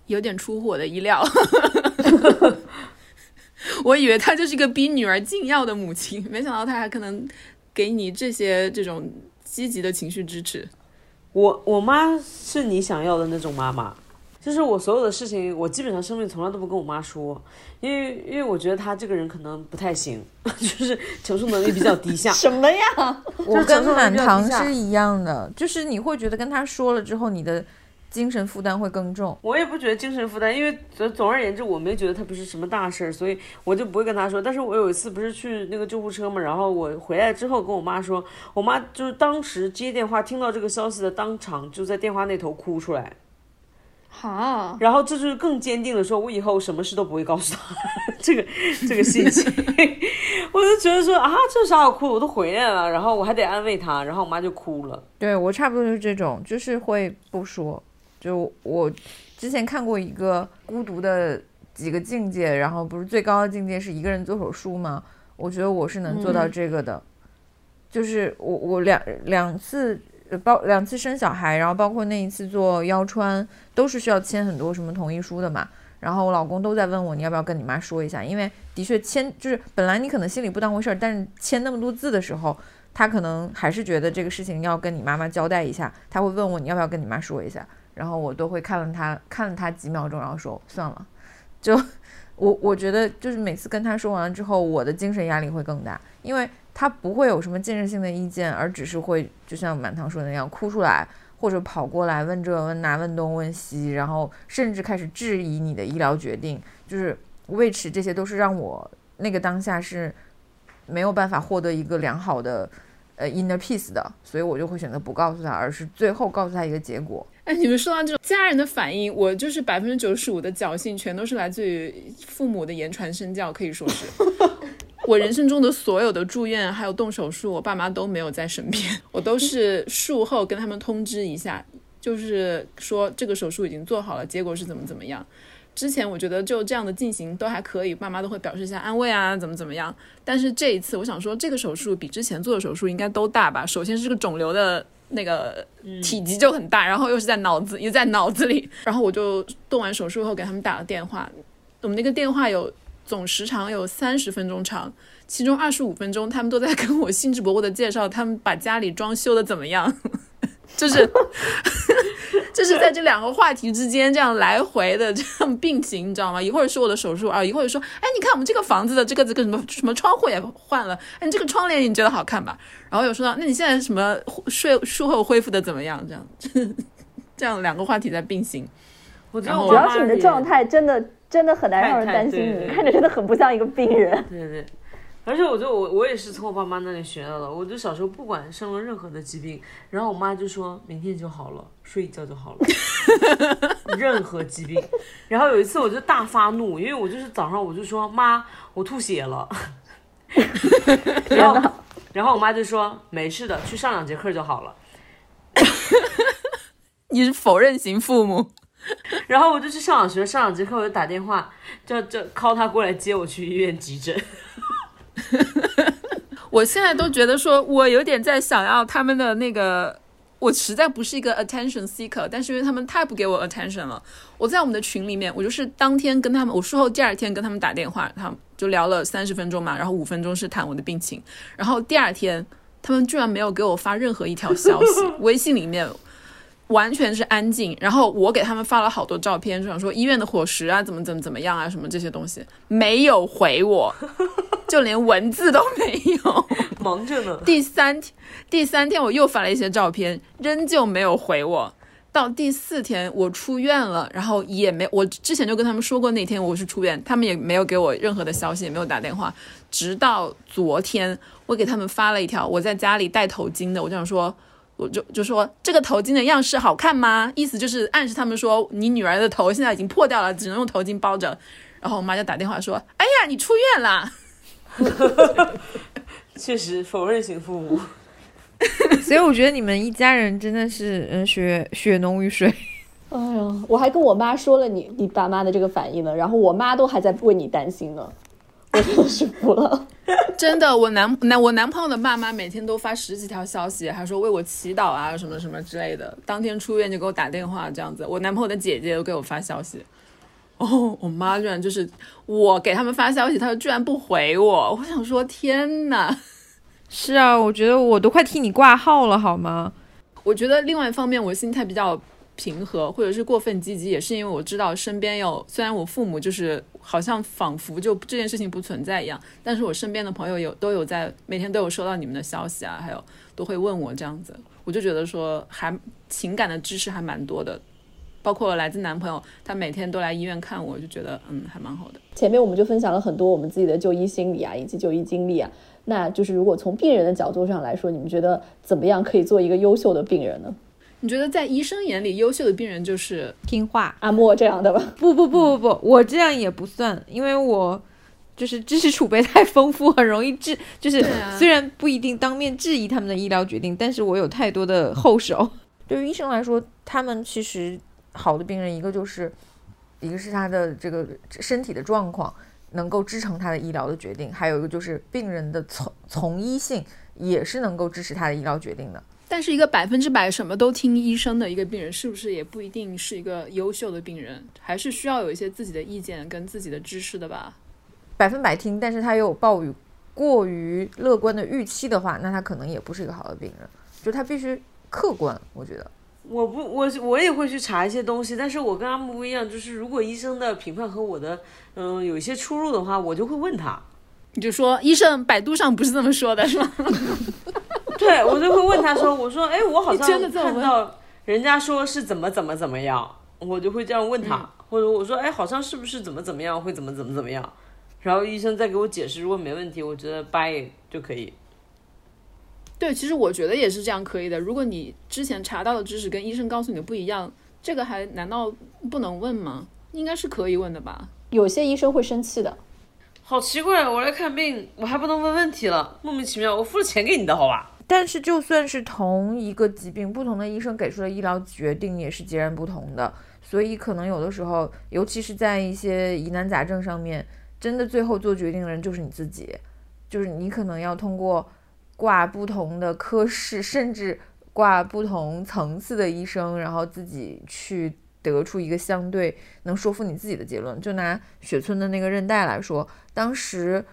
A: 有点出乎我的意料，我以为他就是一个逼女儿禁药的母亲，没想到他还可能给你这些这种积极的情绪支持。
C: 我我妈是你想要的那种妈妈，就是我所有的事情，我基本上生病从来都不跟我妈说，因为因为我觉得她这个人可能不太行，就是承受能力比较低下。
D: 什么呀？
E: 我跟满堂是一样的，就是你会觉得跟他说了之后，你的精神负担会更重。
C: 我也不觉得精神负担，因为总总而言之，我没觉得它不是什么大事儿，所以我就不会跟他说。但是我有一次不是去那个救护车嘛，然后我回来之后跟我妈说，我妈就是当时接电话听到这个消息的当场就在电话那头哭出来，
D: 好，
C: 然后这就是更坚定的说，我以后什么事都不会告诉他这个这个心情。我就觉得说啊，这有啥好哭？我都回来了，然后我还得安慰他，然后我妈就哭了。
E: 对我差不多就是这种，就是会不说。就我之前看过一个孤独的几个境界，然后不是最高的境界是一个人做手术吗？我觉得我是能做到这个的，就是我我两两次呃包两次生小孩，然后包括那一次做腰穿，都是需要签很多什么同意书的嘛。然后我老公都在问我，你要不要跟你妈说一下？因为的确签就是本来你可能心里不当回事儿，但是签那么多字的时候，他可能还是觉得这个事情要跟你妈妈交代一下，他会问我你要不要跟你妈说一下，然后我都会看了他看了他几秒钟，然后说算了，就我我觉得就是每次跟他说完了之后，我的精神压力会更大，因为他不会有什么建设性的意见，而只是会就像满堂说的那样哭出来，或者跑过来问这问那问东问西，然后甚至开始质疑你的医疗决定，就是为此这些都是让我那个当下是没有办法获得一个良好的呃 inner peace 的，所以我就会选择不告诉他，而是最后告诉他一个结果。
A: 哎，你们说到这种家人的反应，我就是百分之九十五的侥幸，全都是来自于父母的言传身教，可以说是。我人生中的所有的住院还有动手术，我爸妈都没有在身边，我都是术后跟他们通知一下，就是说这个手术已经做好了，结果是怎么怎么样。之前我觉得就这样的进行都还可以，爸妈都会表示一下安慰啊，怎么怎么样。但是这一次，我想说这个手术比之前做的手术应该都大吧？首先是个肿瘤的那个体积就很大，然后又是在脑子，又在脑子里。然后我就动完手术后给他们打了电话，我们那个电话有总时长有三十分钟长，其中二十五分钟他们都在跟我兴致勃勃的介绍他们把家里装修的怎么样，就是 就是在这两个话题之间这样来回的这样并行，你知道吗？一会儿说我的手术啊，一会儿说，哎，你看我们这个房子的这个这个什么什么窗户也换了，哎，你这个窗帘你觉得好看吧？然后又说到，那你现在什么睡术后恢复的怎么样？这样 这样两个话题在并行。
C: 我觉得
D: 主要是你的状态真的真的很难让人担心你，
C: 太太对对
D: 看着真的很不像一个病人。
C: 对对，而且我觉得我我也是从我爸妈那里学到的。我就小时候不管生了任何的疾病，然后我妈就说明天就好了，睡一觉就好了，任何疾病。然后有一次我就大发怒，因为我就是早上我就说妈，我吐血了，然后然后我妈就说没事的，去上两节课就好了。
A: 你是否认型父母？
C: 然后我就去上网学，上两节课我就打电话叫叫 call 他过来接我去医院急诊。
A: 我现在都觉得说，我有点在想要他们的那个，我实在不是一个 attention seeker，但是因为他们太不给我 attention 了，我在我们的群里面，我就是当天跟他们，我术后第二天跟他们打电话，他们就聊了三十分钟嘛，然后五分钟是谈我的病情，然后第二天他们居然没有给我发任何一条消息，微信里面。完全是安静，然后我给他们发了好多照片，就想说医院的伙食啊，怎么怎么怎么样啊，什么这些东西，没有回我，就连文字都没有。
C: 忙着呢。
A: 第三天，第三天我又发了一些照片，仍旧没有回我。到第四天我出院了，然后也没，我之前就跟他们说过那天我是出院，他们也没有给我任何的消息，也没有打电话。直到昨天，我给他们发了一条我在家里戴头巾的，我就想说。我就就说这个头巾的样式好看吗？意思就是暗示他们说你女儿的头现在已经破掉了，只能用头巾包着。然后我妈就打电话说：“哎呀，你出院啦！”
C: 确实否认型父母。
E: 所以我觉得你们一家人真的是嗯血血浓于水。
D: 哎呀，我还跟我妈说了你你爸妈的这个反应呢，然后我妈都还在为你担心呢。我真的是服了，
A: 真的，我男男我男朋友的爸妈每天都发十几条消息，还说为我祈祷啊什么什么之类的。当天出院就给我打电话这样子，我男朋友的姐姐都给我发消息。哦，我妈居然就是我给他们发消息，她居然不回我，我想说天呐。
E: 是啊，我觉得我都快替你挂号了好吗？
A: 我觉得另外一方面，我心态比较。平和，或者是过分积极，也是因为我知道身边有，虽然我父母就是好像仿佛就这件事情不存在一样，但是我身边的朋友有都有在每天都有收到你们的消息啊，还有都会问我这样子，我就觉得说还情感的知识还蛮多的，包括来自男朋友，他每天都来医院看我，就觉得嗯还蛮好的。
D: 前面我们就分享了很多我们自己的就医心理啊，以及就医经历啊，那就是如果从病人的角度上来说，你们觉得怎么样可以做一个优秀的病人呢？
A: 你觉得在医生眼里，优秀的病人就是
E: 听话
D: 阿莫这样的吧？
E: 不不不不不，我这样也不算，因为我就是知识储备太丰富，很容易质，就是虽然不一定当面质疑他们的医疗决定，但是我有太多的后手。对于医生来说，他们其实好的病人，一个就是一个是他的这个身体的状况能够支撑他的医疗的决定，还有一个就是病人的从从医性也是能够支持他的医疗决定的。
A: 但是一个百分之百什么都听医生的一个病人，是不是也不一定是一个优秀的病人？还是需要有一些自己的意见跟自己的知识的吧？
E: 百分百听，但是他又抱有过于乐观的预期的话，那他可能也不是一个好的病人。就他必须客观，我觉得。
C: 我不，我我也会去查一些东西，但是我跟阿木不一样，就是如果医生的评判和我的嗯有一些出入的话，我就会问他。
A: 你就说医生，百度上不是这么说的，是吗？
C: 对，我就会问他说：“我说，哎，我好像看到人家说是怎么怎么怎么样，我就会这样问他，或者我说，哎，好像是不是怎么怎么样会怎么怎么怎么样，然后医生再给我解释，如果没问题，我觉得 buy 就可以。
A: 对，其实我觉得也是这样可以的。如果你之前查到的知识跟医生告诉你的不一样，这个还难道不能问吗？应该是可以问的吧？
D: 有些医生会生气的。”
C: 好奇怪，我来看病，我还不能问问题了，莫名其妙，我付了钱给你的，好吧？
E: 但是就算是同一个疾病，不同的医生给出的医疗决定也是截然不同的，所以可能有的时候，尤其是在一些疑难杂症上面，真的最后做决定的人就是你自己，就是你可能要通过挂不同的科室，甚至挂不同层次的医生，然后自己去。得出一个相对能说服你自己的结论。就拿雪村的那个韧带来说，当时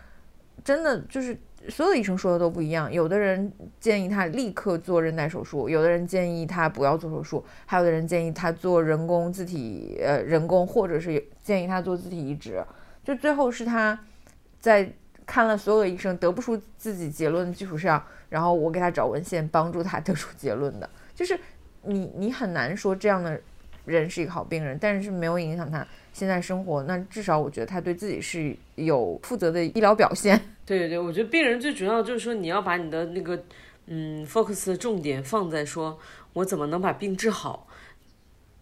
E: 真的就是所有的医生说的都不一样。有的人建议他立刻做韧带手术，有的人建议他不要做手术，还有的人建议他做人工自体呃人工，或者是建议他做自体移植。就最后是他在看了所有的医生得不出自己结论的基础上，然后我给他找文献帮助他得出结论的。就是你你很难说这样的。人是一个好病人，但是没有影响他现在生活。那至少我觉得他对自己是有负责的医疗表现。
C: 对对对，我觉得病人最主要就是说你要把你的那个嗯 focus 的重点放在说我怎么能把病治好。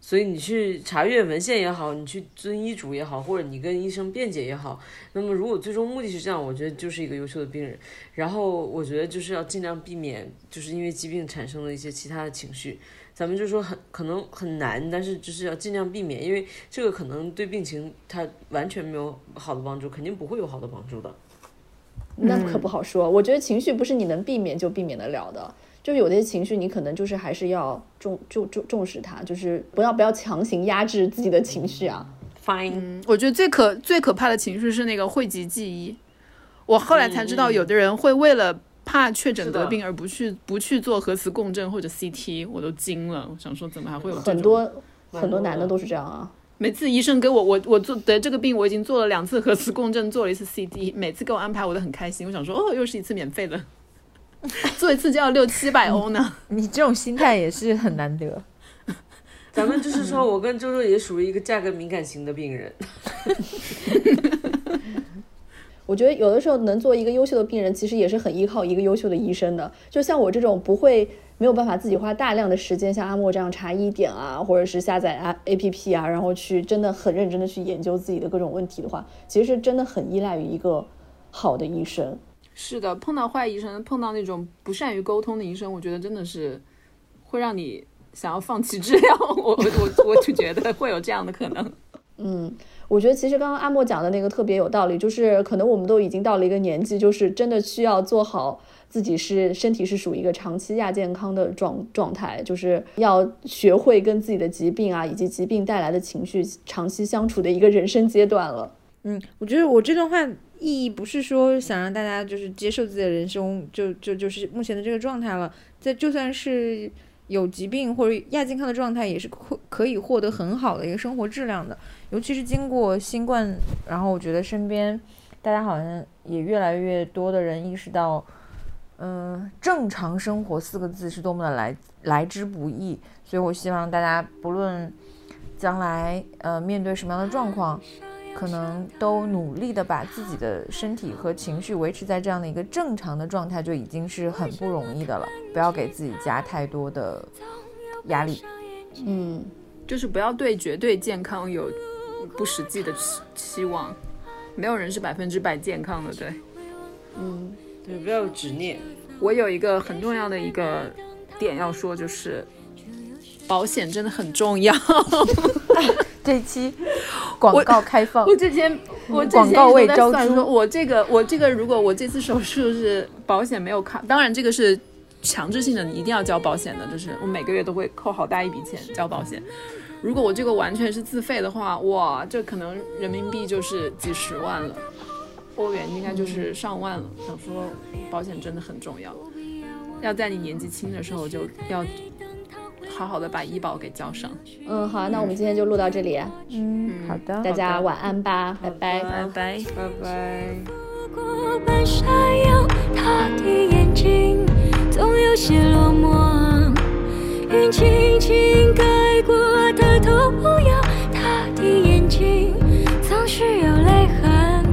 C: 所以你去查阅文献也好，你去遵医嘱也好，或者你跟医生辩解也好，那么如果最终目的是这样，我觉得就是一个优秀的病人。然后我觉得就是要尽量避免就是因为疾病产生的一些其他的情绪。咱们就说很可能很难，但是就是要尽量避免，因为这个可能对病情它完全没有好的帮助，肯定不会有好的帮助的。
D: 那可不好说。我觉得情绪不是你能避免就避免得了的，就是有些情绪你可能就是还是要重重重重视它，就是不要不要强行压制自己的情绪啊。
C: Fine，、
A: 我觉得最可最可怕的情绪是那个讳疾忌医。我后来才知道，有的人会为了怕确诊得病而不去不去做核磁共振或者 CT，我都惊了。我想说，怎么还会有
D: 很多很多男的都是这样啊。
A: 每次医生给我，我我做得这个病，我已经做了两次核磁共振，做了一次 CT，每次给我安排，我都很开心。我想说，哦，又是一次免费的，做一次就要六七百欧呢。
E: 你这种心态也是很难得。
C: 咱们就是说我跟周周也属于一个价格敏感型的病人。
D: 我觉得有的时候能做一个优秀的病人，其实也是很依靠一个优秀的医生的。就像我这种不会没有办法自己花大量的时间，像阿莫这样查医点啊，或者是下载啊 A P P 啊，然后去真的很认真的去研究自己的各种问题的话，其实是真的很依赖于一个好的医生。
A: 是的，碰到坏医生，碰到那种不善于沟通的医生，我觉得真的是会让你想要放弃治疗。我我我我就觉得会有这样的可能。
D: 嗯，我觉得其实刚刚阿莫讲的那个特别有道理，就是可能我们都已经到了一个年纪，就是真的需要做好自己是身体是属于一个长期亚健康的状状态，就是要学会跟自己的疾病啊以及疾病带来的情绪长期相处的一个人生阶段了。
E: 嗯，我觉得我这段话意义不是说想让大家就是接受自己的人生就就就是目前的这个状态了，在就算是有疾病或者亚健康的状态，也是可可以获得很好的一个生活质量的。尤其是经过新冠，然后我觉得身边大家好像也越来越多的人意识到，嗯、正常生活四个字是多么的来来之不易。所以我希望大家不论将来呃面对什么样的状况，可能都努力的把自己的身体和情绪维持在这样的一个正常的状态，就已经是很不容易的了。不要给自己加太多的压力。
D: 嗯，
A: 就是不要对绝对健康有不实际的期期望，没有人是百分之百健康的。对嗯
C: 对，不要有执念。
A: 我有一个很重要的一个点要说，就是保险真的很重要。
E: 这一期广告开放，
A: 我之前 我
E: 广告位招租
A: 我这个我这个如果我这次手术是保险没有卡，当然这个是强制性的，你一定要交保险的，就是我每个月都会扣好大一笔钱交保险。如果我这个完全是自费的话，哇，这可能人民币就是几十万了，欧元应该就是上万了。想说保险真的很重要，要在你年纪轻的时候就要好好的把医保给交上。
D: 嗯，好、啊，那我们今天就录到这里。
E: 嗯，好的，
D: 大家晚安吧，拜拜，
A: 拜拜，
C: 拜拜。
F: 半山腰，他的眼睛总有些落寞。云轻轻盖过头，他的眼睛总是有泪痕。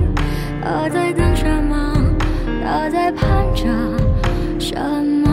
F: 他在等什么？他在盼着什？